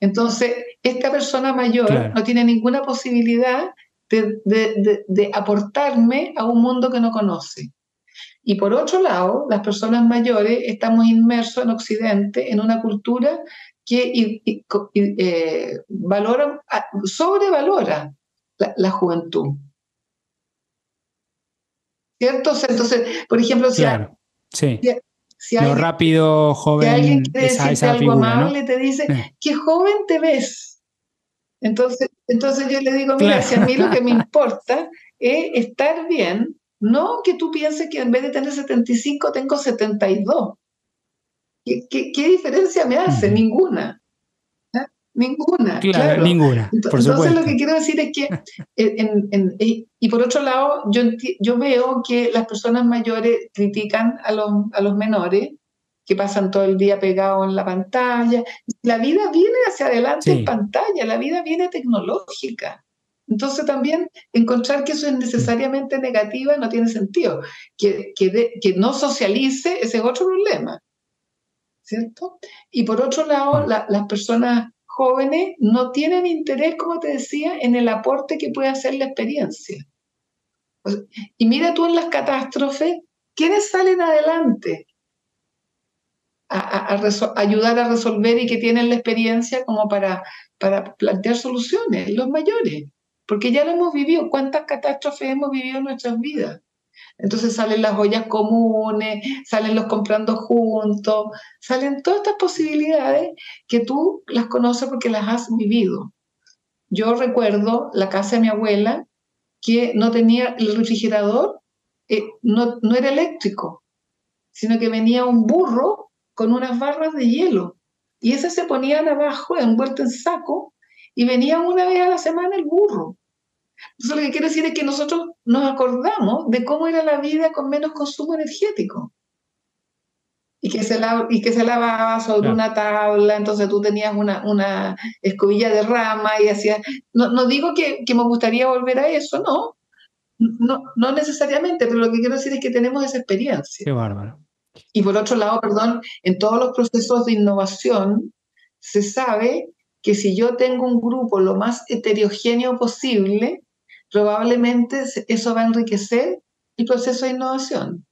S2: Entonces, esta persona mayor no tiene ninguna posibilidad de aportarme a un mundo que no conoce. Y por otro lado, las personas mayores estamos inmersos en Occidente en una cultura que eh, valora, sobrevalora la, juventud. ¿Cierto? Entonces, por ejemplo, si,
S1: claro, sí. Lo rápido, joven,
S2: si alguien quiere esa, algo amable, te dice, eh. qué joven te ves. Entonces, entonces yo le digo, mira, si a mí lo que me importa es estar bien no que tú pienses que en vez de tener 75 tengo 72. ¿Qué, qué, diferencia me hace? Ninguna. Ninguna. Claro,
S1: ninguna.
S2: Entonces, lo que quiero decir es que, y por otro lado, yo, yo veo que las personas mayores critican a los, a los menores que pasan todo el día pegados en la pantalla. La vida viene hacia adelante en pantalla, la vida viene tecnológica. Entonces también encontrar que eso es necesariamente negativa no tiene sentido. Que, que, no socialice, ese es otro problema. ¿Cierto? Y por otro lado, las personas jóvenes no tienen interés, como te decía, en el aporte que puede hacer la experiencia. y mira tú en las catástrofes, ¿quiénes salen adelante? A, ayudar a resolver y que tienen la experiencia como para, para plantear soluciones, los mayores porque ya lo hemos vivido. ¿Cuántas catástrofes hemos vivido en nuestras vidas? Entonces salen las ollas comunes, salen los comprando juntos, salen todas estas posibilidades que tú las conoces porque las has vivido. Yo recuerdo la casa de mi abuela que no tenía el refrigerador, eh, no, no era eléctrico, sino que venía un burro con unas barras de hielo y esas se ponían abajo envuelto en saco y venía una vez a la semana el burro. Entonces lo que quiero decir es que nosotros nos acordamos de cómo era la vida con menos consumo energético. Y que se, y que se lavaba sobre una tabla, entonces tú tenías una, una escobilla de rama y hacías... No, no digo que, que, me gustaría volver a eso, no. no. No necesariamente, pero lo que quiero decir es que tenemos esa experiencia.
S1: Qué bárbaro.
S2: Y por otro lado, perdón, en todos los procesos de innovación se sabe que si yo tengo un grupo lo más heterogéneo posible, probablemente eso va a enriquecer el proceso de innovación.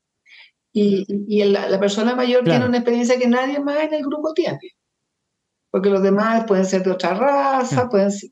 S2: Y, y la, persona mayor tiene una experiencia que nadie más en el grupo tiene. Porque los demás pueden ser de otra raza, pueden ser...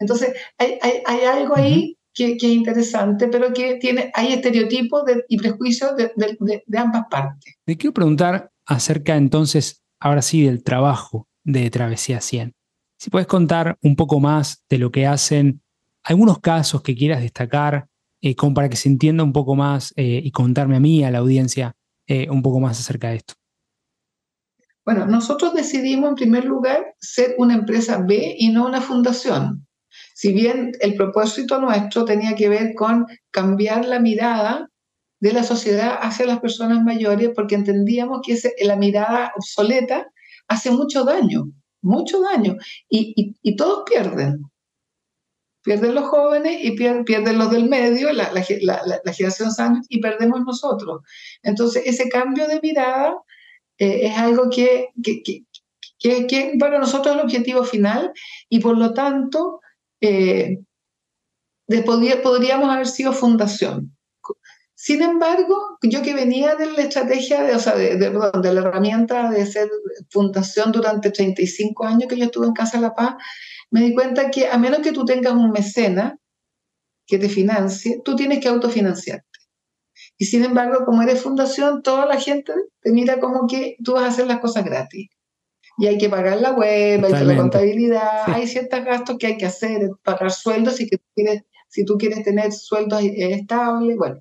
S2: Entonces, hay, hay, hay algo ahí que, es interesante, pero que tiene, hay estereotipos y prejuicios de, de, ambas partes.
S1: Te quiero preguntar acerca entonces, ahora sí, del trabajo de Travesía 100. Si puedes contar un poco más de lo que hacen, algunos casos que quieras destacar, eh, para que se entienda un poco más eh, y contarme a mí, a la audiencia, eh, un poco más acerca de esto.
S2: Bueno, nosotros decidimos en primer lugar ser una empresa B y no una fundación. Si bien el propósito nuestro tenía que ver con cambiar la mirada de la sociedad hacia las personas mayores, porque entendíamos que la mirada obsoleta hace mucho daño, mucho daño, y, todos pierden. Pierden los jóvenes y pierden, los del medio, la, generación sana, y perdemos nosotros. Entonces, ese cambio de mirada eh, es algo que, que, para nosotros es el objetivo final y por lo tanto eh, podríamos haber sido fundación. Sin embargo, yo que venía de la estrategia, de, o sea, de, de, de, la herramienta de ser fundación durante 35 años que yo estuve en Casa de la Paz, me di cuenta que a menos que tú tengas un mecena que te financie, tú tienes que autofinanciar. Y sin embargo, como eres fundación, toda la gente te mira como que tú vas a hacer las cosas gratis. Y hay que pagar la web, hay que la contabilidad, hay ciertos gastos que hay que hacer, pagar sueldos si, que quieres, si tú quieres tener sueldos estables. Bueno,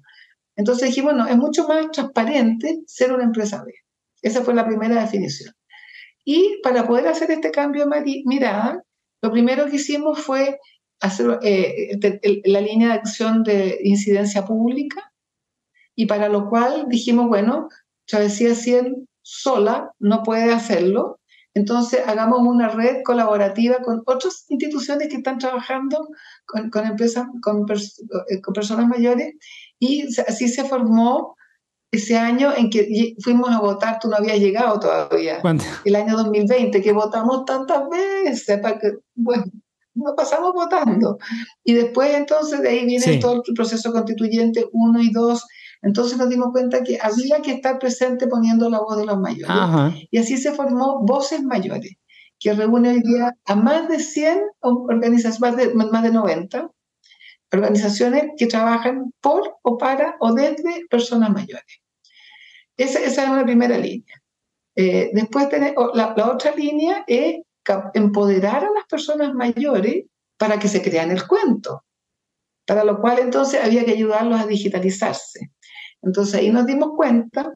S2: entonces dijimos, no, es mucho más transparente ser una empresa B. Esa fue la primera definición. Y para poder hacer este cambio de mirada, lo primero que hicimos fue hacer eh, la línea de acción de incidencia pública, y para lo cual dijimos, bueno, Travesía 100 sola no puede hacerlo, entonces hagamos una red colaborativa con otras instituciones que están trabajando con, con empresas, con, eh, con, personas mayores y así se formó ese año en que fuimos a votar, tú no habías llegado todavía, el año 2020, que votamos tantas veces, para que, bueno, nos pasamos votando. Y después entonces de ahí viene todo el proceso constituyente 1 y 2, entonces nos dimos cuenta que había que estar presente poniendo la voz de los mayores. Y así se formó Voces Mayores, que reúne hoy día a más de 100 organizaciones, más de, más de 90 organizaciones que trabajan por o para o desde personas mayores. Esa, es una primera línea. Eh, después la, la otra línea es empoderar a las personas mayores para que se crean el cuento, para lo cual entonces había que ayudarlos a digitalizarse. Entonces ahí nos dimos cuenta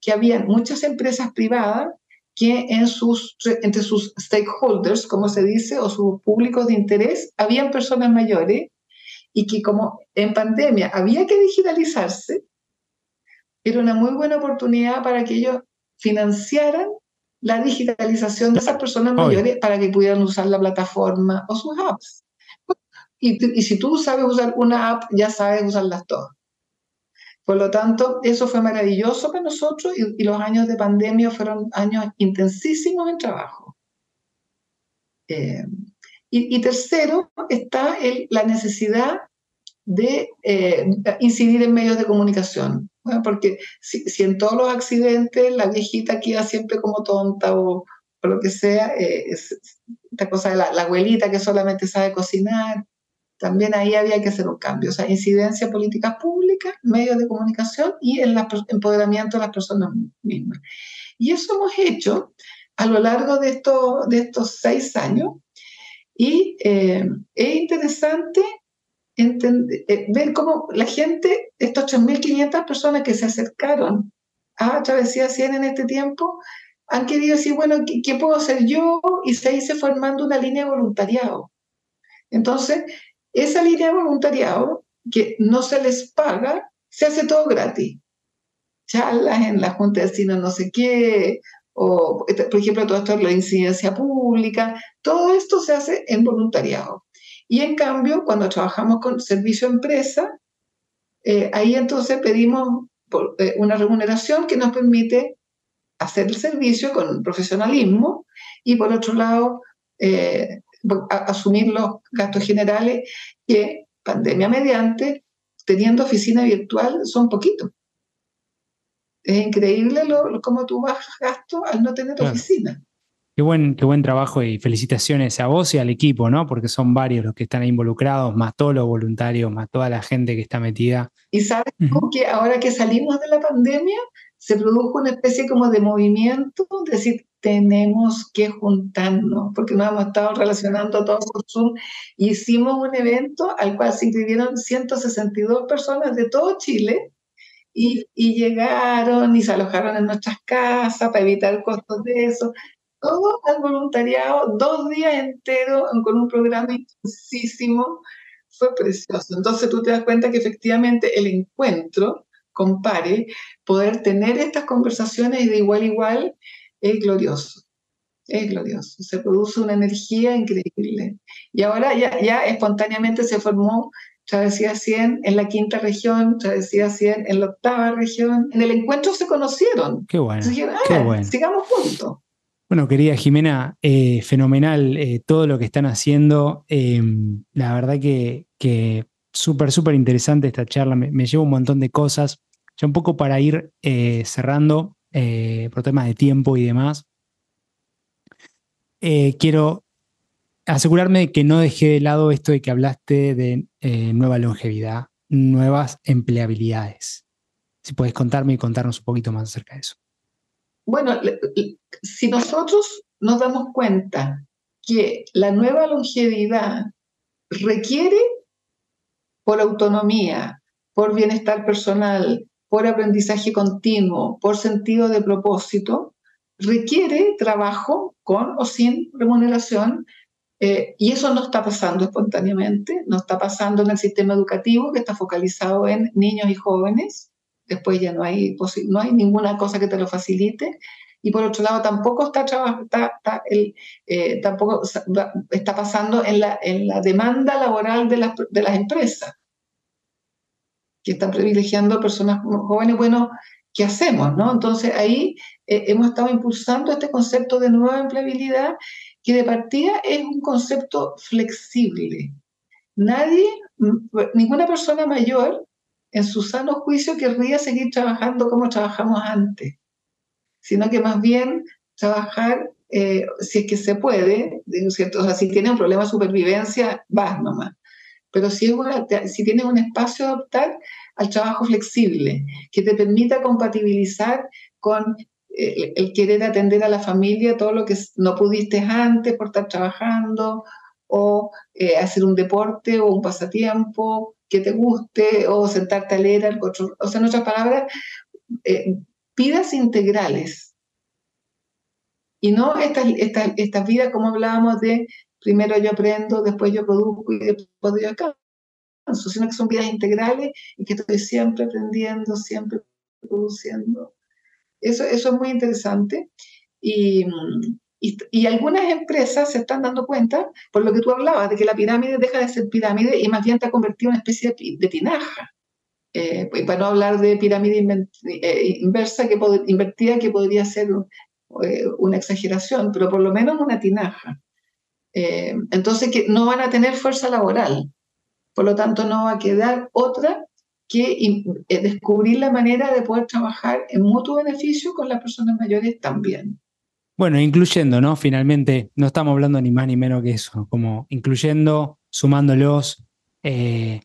S2: que había muchas empresas privadas que en sus, entre sus stakeholders, como se dice, o sus públicos de interés, habían personas mayores y que como en pandemia había que digitalizarse, era una muy buena oportunidad para que ellos financiaran la digitalización de esas personas mayores para que pudieran usar la plataforma o sus apps. Y, y si tú sabes usar una app, ya sabes usarlas todas. Por lo tanto, eso fue maravilloso para nosotros y, los años de pandemia fueron años intensísimos en trabajo. Eh, y, tercero, está la necesidad de eh, incidir en medios de comunicación. Porque si, en todos los accidentes la viejita queda siempre como tonta o, lo que sea, eh, esta cosa de la, abuelita que solamente sabe cocinar, también ahí había que hacer un cambio, o sea, incidencia políticas públicas, medios de comunicación y el empoderamiento de las personas mismas. Y eso hemos hecho a lo largo de, esto, de estos seis años y eh, es interesante eh, ver cómo la gente, estos 3.500 personas que se acercaron a Travesía 100 en este tiempo, han querido decir, bueno, ¿qué, ¿qué, puedo hacer yo? Y se hizo formando una línea de voluntariado. Entonces, esa línea de voluntariado que no se les paga, se hace todo gratis. Charlas en la Junta de Destino no sé qué, o por ejemplo todo esto es la incidencia pública, todo esto se hace en voluntariado. Y en cambio, cuando trabajamos con servicio empresa, eh, ahí entonces pedimos eh, una remuneración que nos permite hacer el servicio con profesionalismo y por otro lado eh, asumir los gastos generales que, pandemia mediante, teniendo oficina virtual, son poquitos. Es increíble lo, cómo tú bajas gastos al no tener oficina.
S1: Qué buen, qué buen trabajo y felicitaciones a vos y al equipo, ¿no? Porque son varios los que están involucrados, más todos los voluntarios, más toda la gente que está metida.
S2: Y sabes que ahora que salimos de la pandemia, se produjo una especie como de movimiento, de decir, tenemos que juntarnos, porque nos hemos estado relacionando todos por Zoom, y hicimos un evento al cual se inscribieron 162 personas de todo Chile, y, y, llegaron y se alojaron en nuestras casas para evitar costos de eso. Todo al voluntariado, dos días enteros con un programa intensísimo, fue precioso. Entonces tú te das cuenta que efectivamente el encuentro, compare, poder tener estas conversaciones de igual a igual, es glorioso, es glorioso, se produce una energía increíble. Y ahora ya, ya espontáneamente se formó Travesía 100 en la quinta región, Travesía 100 en la octava región. En el encuentro se conocieron.
S1: Qué bueno. qué
S2: ah, bueno. Sigamos juntos.
S1: Bueno, querida Jimena, eh, fenomenal eh, todo lo que están haciendo. Em, la verdad que, que súper, súper interesante esta charla. Me, me, lleva un montón de cosas. Ya un poco para ir eh, cerrando, eh, por temas de tiempo y demás, eh, quiero asegurarme de que no dejé de lado esto de que hablaste de eh, nueva longevidad, nuevas empleabilidades. Si puedes contarme y contarnos un poquito más acerca de eso.
S2: Bueno, si nosotros nos damos cuenta que la nueva longevidad requiere por autonomía, por bienestar personal, por aprendizaje continuo, por sentido de propósito, requiere trabajo con o sin remuneración eh, y eso no está pasando espontáneamente, no está pasando en el sistema educativo que está focalizado en niños y jóvenes, después ya no hay, no hay ninguna cosa que te lo facilite, y por otro lado tampoco está, eh, tampoco está pasando en la, en la demanda laboral de las, de las empresas que están privilegiando personas jóvenes, bueno, ¿qué hacemos? No? Entonces ahí eh, hemos estado impulsando este concepto de nueva empleabilidad que de partida es un concepto flexible. Nadie, ninguna persona mayor en su sano juicio querría seguir trabajando como trabajamos antes, sino que más bien trabajar, eh, si es que se puede, ¿cierto? O sea, si tiene un problema de supervivencia, vas nomás pero si, es si tienes un espacio de optar al trabajo flexible, que te permita compatibilizar con eh, el querer atender a la familia todo lo que no pudiste antes por estar trabajando, o eh, hacer un deporte o un pasatiempo que te guste, o sentarte a leer O sea, en otras palabras, eh, vidas integrales. Y no estas, estas, estas vidas como hablábamos de primero yo aprendo, después yo produzco y después yo alcanzo, sino que son vidas integrales y que estoy siempre aprendiendo, siempre produciendo. Eso, eso es muy interesante. Y, y, algunas empresas se están dando cuenta, por lo que tú hablabas, de que la pirámide deja de ser pirámide y más bien está convertida en una especie de, tinaja. Eh, pues, para no hablar de pirámide eh, inversa, que invertida, que podría ser eh, una exageración, pero por lo menos una tinaja. Eh, entonces, que no van a tener fuerza laboral. Por lo tanto, no va a quedar otra que descubrir la manera de poder trabajar en mutuo beneficio con las personas mayores también.
S1: Bueno, incluyendo, ¿no? Finalmente, no estamos hablando ni más ni menos que eso, como incluyendo, sumándolos, eh,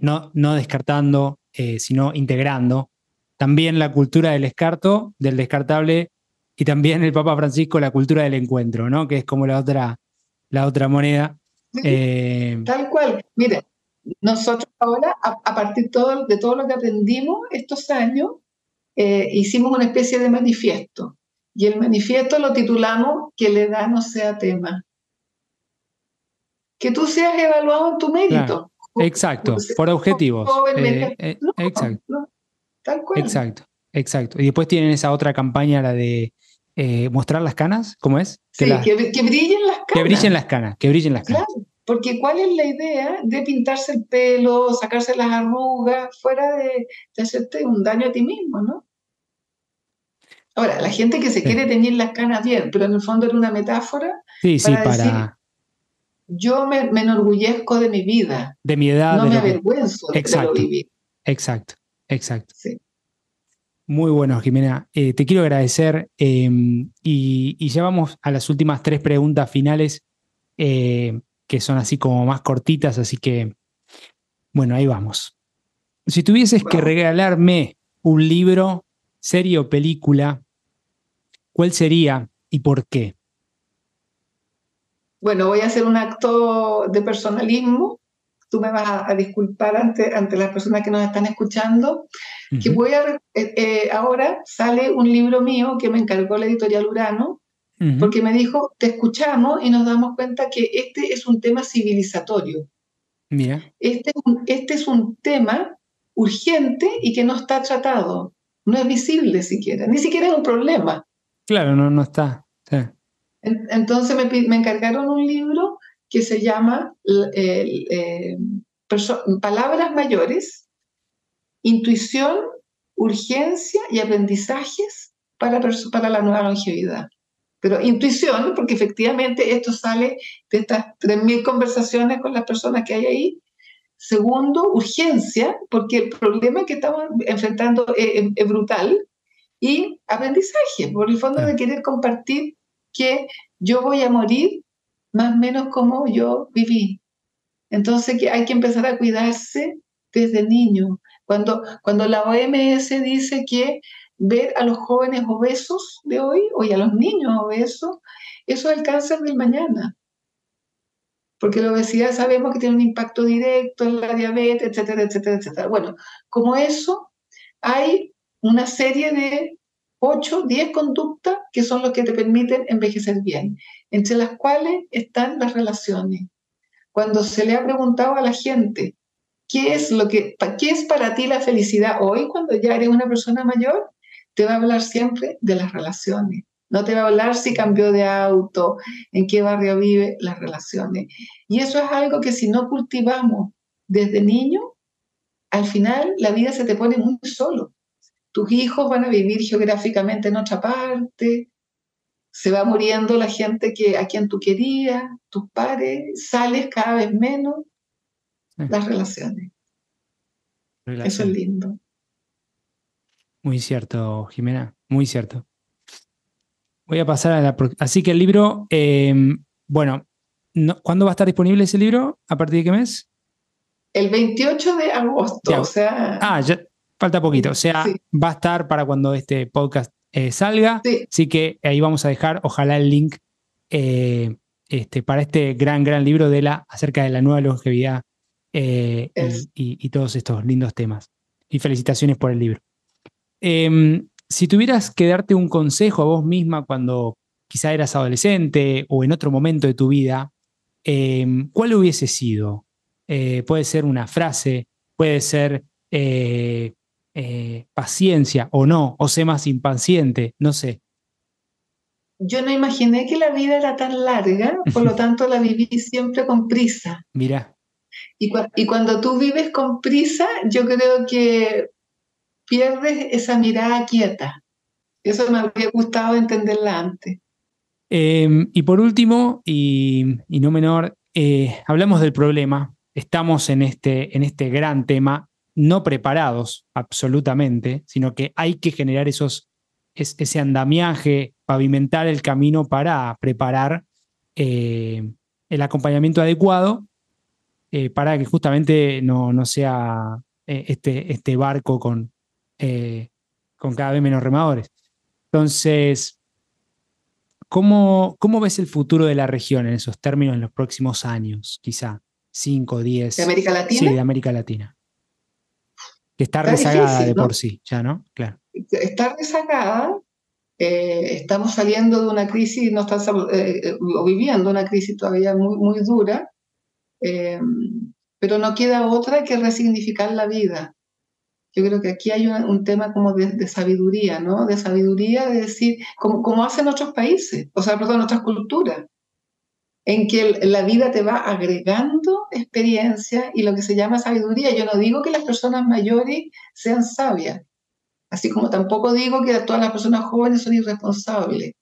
S1: no, no descartando, sino integrando. También la cultura del descarto, del descartable, y también el Papa Francisco la cultura del encuentro, ¿no? Que es como la otra, la otra moneda.
S2: Eh, tal cual. Mire, nosotros ahora, a, partir todo, de todo lo que aprendimos estos años, eh, hicimos una especie de manifiesto. Y el manifiesto lo titulamos Que la edad no sea tema. Que tú seas evaluado en tu mérito.
S1: exacto, por objetivos. Eh, exacto. tal cual. Exacto, exacto. Y después tienen esa otra campaña, la de eh, mostrar las canas, ¿cómo es?
S2: Que, sí, que, brillen las canas.
S1: Que brillen las canas, que brillen las canas.
S2: Claro, porque ¿cuál es la idea de pintarse el pelo, sacarse las arrugas, fuera de, hacerte un daño a ti mismo, ¿no? Ahora, la gente que se quiere teñir las canas bien, pero en el fondo era una metáfora.
S1: Sí, sí, para. Decir,
S2: yo me, enorgullezco de mi vida.
S1: De mi edad.
S2: No me avergüenzo de,
S1: exacto,
S2: lo vivir.
S1: Exacto, exacto. Sí. Muy bueno, Jimena. Eh, te quiero agradecer em, y, y, ya vamos a las últimas tres preguntas finales, eh, que son así como más cortitas, así que, bueno, ahí vamos. Si tuvieses que regalarme un libro, serie o película, ¿cuál sería y por qué?
S2: Bueno, voy a hacer un acto de personalismo tú me vas a, disculpar ante, ante las personas que nos están escuchando, que voy a, eh, eh, ahora sale un libro mío que me encargó la editorial Urano, porque me dijo, te escuchamos y nos damos cuenta que este es un tema civilizatorio.
S1: Mira.
S2: Este, este es un tema urgente y que no está tratado, no es visible siquiera, ni siquiera es un problema.
S1: Claro, no, no está.
S2: Entonces me, me, encargaron un libro que se llama eh, Palabras Mayores, Intuición, Urgencia y Aprendizajes para, para la nueva longevidad. Pero intuición, porque efectivamente esto sale de estas 3.000 conversaciones con las personas que hay ahí. Segundo, urgencia, porque el problema que estamos enfrentando es, es brutal. Y aprendizaje, por el fondo de querer compartir que yo voy a morir más o menos como yo viví. Entonces que hay que empezar a cuidarse desde niño. Cuando, cuando la OMS dice que ver a los jóvenes obesos de hoy o a los niños obesos, eso es el cáncer del mañana. Porque la obesidad sabemos que tiene un impacto directo en la diabetes, etcétera, etcétera, etcétera. Bueno, como eso, hay una serie de 8, 10 conductas que son los que te permiten envejecer bien, entre las cuales están las relaciones. Cuando se le ha preguntado a la gente, ¿qué es, lo que, ¿qué es para ti la felicidad hoy cuando ya eres una persona mayor? Te va a hablar siempre de las relaciones. No te va a hablar si cambió de auto, en qué barrio vive, las relaciones. Y eso es algo que si no cultivamos desde niño, al final la vida se te pone muy solo tus hijos van a vivir geográficamente en otra parte, se va muriendo la gente que, a quien tú querías, tus padres, sales cada vez menos, las relaciones. Eso es lindo.
S1: Muy cierto, Jimena, muy cierto. Voy a pasar a la... Así que el libro, em, bueno, ¿cuándo va a estar disponible ese libro? ¿A partir de qué mes?
S2: El 28 de agosto, o sea...
S1: Ah, ya, Falta poquito, o sea, va a estar para cuando este podcast eh, salga. Así que ahí vamos a dejar, ojalá, el link eh, este, para este gran, gran libro de la, acerca de la nueva longevidad eh, y, todos estos lindos temas. Y felicitaciones por el libro. Em, si tuvieras que darte un consejo a vos misma cuando quizá eras adolescente o en otro momento de tu vida, em, ¿cuál hubiese sido? puede ser una frase, puede ser eh, paciencia o no, o sé más impaciente, no sé.
S2: Yo no imaginé que la vida era tan larga, por lo tanto la viví siempre con prisa.
S1: Mira.
S2: Y, y cuando tú vives con prisa, yo creo que pierdes esa mirada quieta. Eso me habría gustado entenderla antes.
S1: Em, y por último, y, no menor, eh, hablamos del problema. Estamos en este, en este gran tema no preparados absolutamente, sino que hay que generar esos, ese andamiaje, pavimentar el camino para preparar eh, el acompañamiento adecuado eh, para que justamente no, no sea eh, este, este, barco con, con cada vez menos remadores. Entonces, ¿cómo, ¿cómo ves el futuro de la región en esos términos en los próximos años, quizá? 5, 10.
S2: ¿De América Latina?
S1: Sí, de América Latina. Que está, rezagada de por sí, ya, ¿no? Claro.
S2: Está rezagada. Eh, estamos saliendo de una crisis, no estamos eh, eh, o viviendo una crisis todavía muy, muy dura, pero no queda otra que resignificar la vida. Yo creo que aquí hay un, tema como de, sabiduría, ¿no? De sabiduría de decir, como, como hacen otros países, o sea, perdón, otras culturas en que la vida te va agregando experiencia y lo que se llama sabiduría. Yo no digo que las personas mayores sean sabias, así como tampoco digo que todas las personas jóvenes son irresponsables,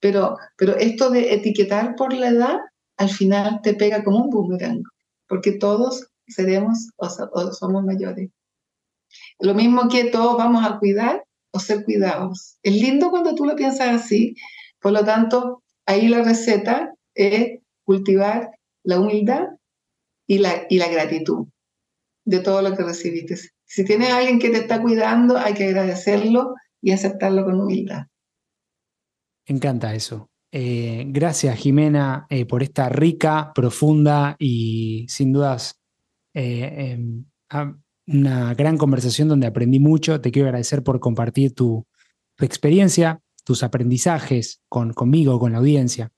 S2: pero, pero esto de etiquetar por la edad al final te pega como un boomerang, porque todos seremos o, somos mayores. Lo mismo que todos vamos a cuidar o ser cuidados. Es lindo cuando tú lo piensas así, por lo tanto, ahí la receta es cultivar la humildad y la, y la gratitud de todo lo que recibiste. Si tienes a alguien que te está cuidando, hay que agradecerlo y aceptarlo con humildad.
S1: Encanta eso. Eh, gracias, Jimena, eh, por esta rica, profunda y sin dudas eh, em, una gran conversación donde aprendí mucho. Te quiero agradecer por compartir tu, experiencia, tus aprendizajes con, conmigo, con la audiencia.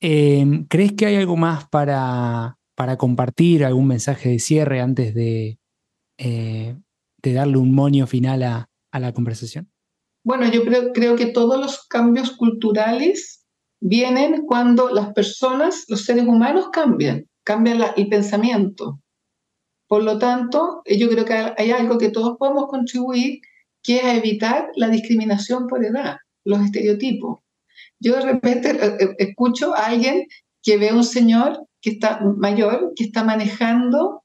S1: Em, ¿Crees que hay algo más para, para compartir, algún mensaje de cierre antes de, de darle un monio final a, a la conversación?
S2: Bueno, yo creo, creo que todos los cambios culturales vienen cuando las personas, los seres humanos cambian, cambian el pensamiento. Por lo tanto, yo creo que hay algo que todos podemos contribuir, que es evitar la discriminación por edad, los estereotipos. Yo de repente eh, eh, escucho a alguien que ve a un señor que está mayor, que está manejando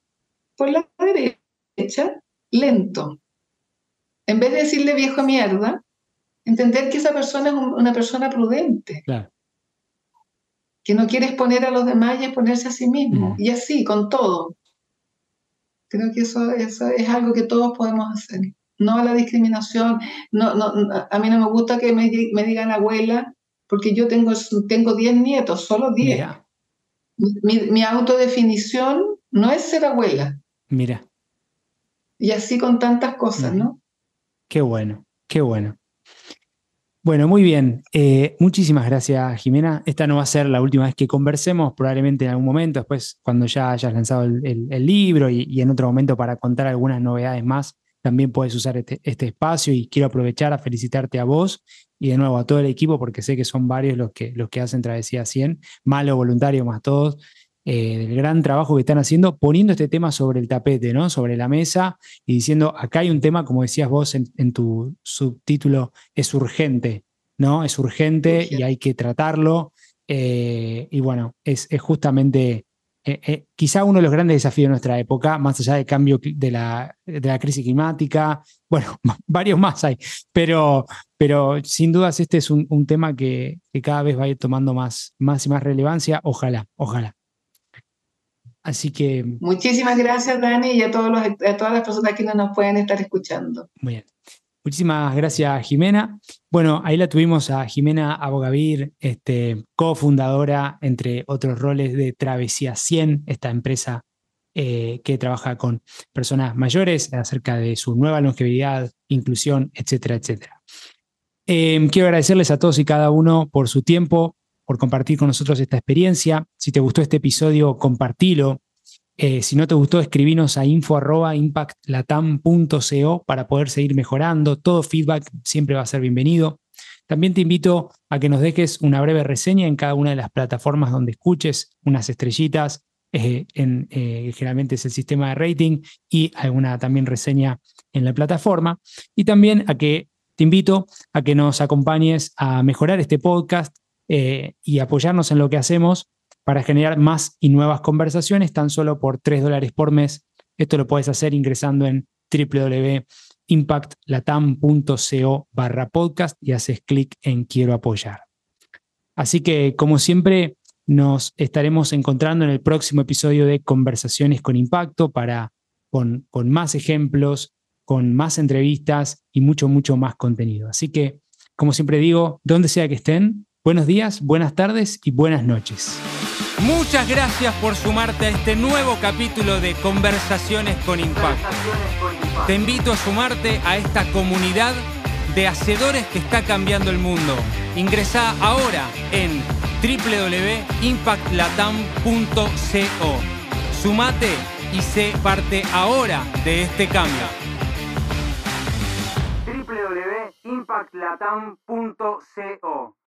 S2: por la derecha, lento. En vez de decirle viejo mierda, entender que esa persona es una persona prudente. Que no quiere exponer a los demás y exponerse a sí mismo. Mm. Y así, con todo. Creo que eso, eso es algo que todos podemos hacer. No a la discriminación. No, no, a mí no me gusta que me, me digan abuela, porque yo tengo 10 tengo nietos, solo 10. Mi, mi, autodefinición no es ser abuela.
S1: Mira.
S2: Y así con tantas cosas, ¿no?
S1: Qué bueno, qué bueno. Bueno, muy bien. Eh, muchísimas gracias, Jimena. Esta no va a ser la última vez que conversemos, probablemente en algún momento, después cuando ya hayas lanzado el, libro y, en otro momento para contar algunas novedades más, también puedes usar este, este, espacio y quiero aprovechar a felicitarte a vos y de nuevo a todo el equipo porque sé que son varios los que, los que hacen Travesía 100, malo voluntario más todos. Eh, del gran trabajo que están haciendo, poniendo este tema sobre el tapete, ¿no? sobre la mesa y diciendo, acá hay un tema, como decías vos en, tu subtítulo, es urgente, ¿no? Es urgente y hay que tratarlo. Eh, y bueno, es, justamente eh, quizá uno de los grandes desafíos de nuestra época, más allá del cambio de la, de la crisis climática, bueno, varios más hay, pero, pero sin dudas este es un, tema que, que, cada vez va a ir tomando más, más y más relevancia. Ojalá, ojalá. Así que.
S2: Muchísimas gracias, Dani, y a, todos los, a todas las personas que nos pueden estar escuchando.
S1: Muy bien. Muchísimas gracias, Jimena. Bueno, ahí la tuvimos a Jimena Abogavir, este, cofundadora, entre otros roles, de Travesía 100, esta empresa eh, que trabaja con personas mayores acerca de su nueva longevidad, inclusión, etcétera, etcétera. Em, quiero agradecerles a todos y cada uno por su tiempo, por compartir con nosotros esta experiencia. Si te gustó este episodio, compartilo. Eh, si no te gustó, escribinos a info.impactlatam.co para poder seguir mejorando. Todo feedback siempre va a ser bienvenido. También te invito a que nos dejes una breve reseña en cada una de las plataformas donde escuches, unas estrellitas, eh, en, eh, generalmente es el sistema de rating, y alguna también reseña en la plataforma. Y también a que te invito a que nos acompañes a mejorar este podcast y apoyarnos en lo que hacemos para generar más y nuevas conversaciones tan solo por 3 dólares por mes. Esto lo puedes hacer ingresando en www.impactlatam.co barra podcast y haces clic en quiero apoyar. Así que, como siempre, nos estaremos encontrando en el próximo episodio de Conversaciones con Impacto para con, con más ejemplos, con más entrevistas y mucho, mucho más contenido. Así que, como siempre digo, donde sea que estén, Buenos días, buenas tardes y buenas noches.
S3: Muchas gracias por sumarte a este nuevo capítulo de Conversaciones con Impacto. Te invito a sumarte a esta comunidad de hacedores que está cambiando el mundo. Ingresa ahora en www.impactlatam.co. Sumate y sé parte ahora de este cambio. www.impactlatam.co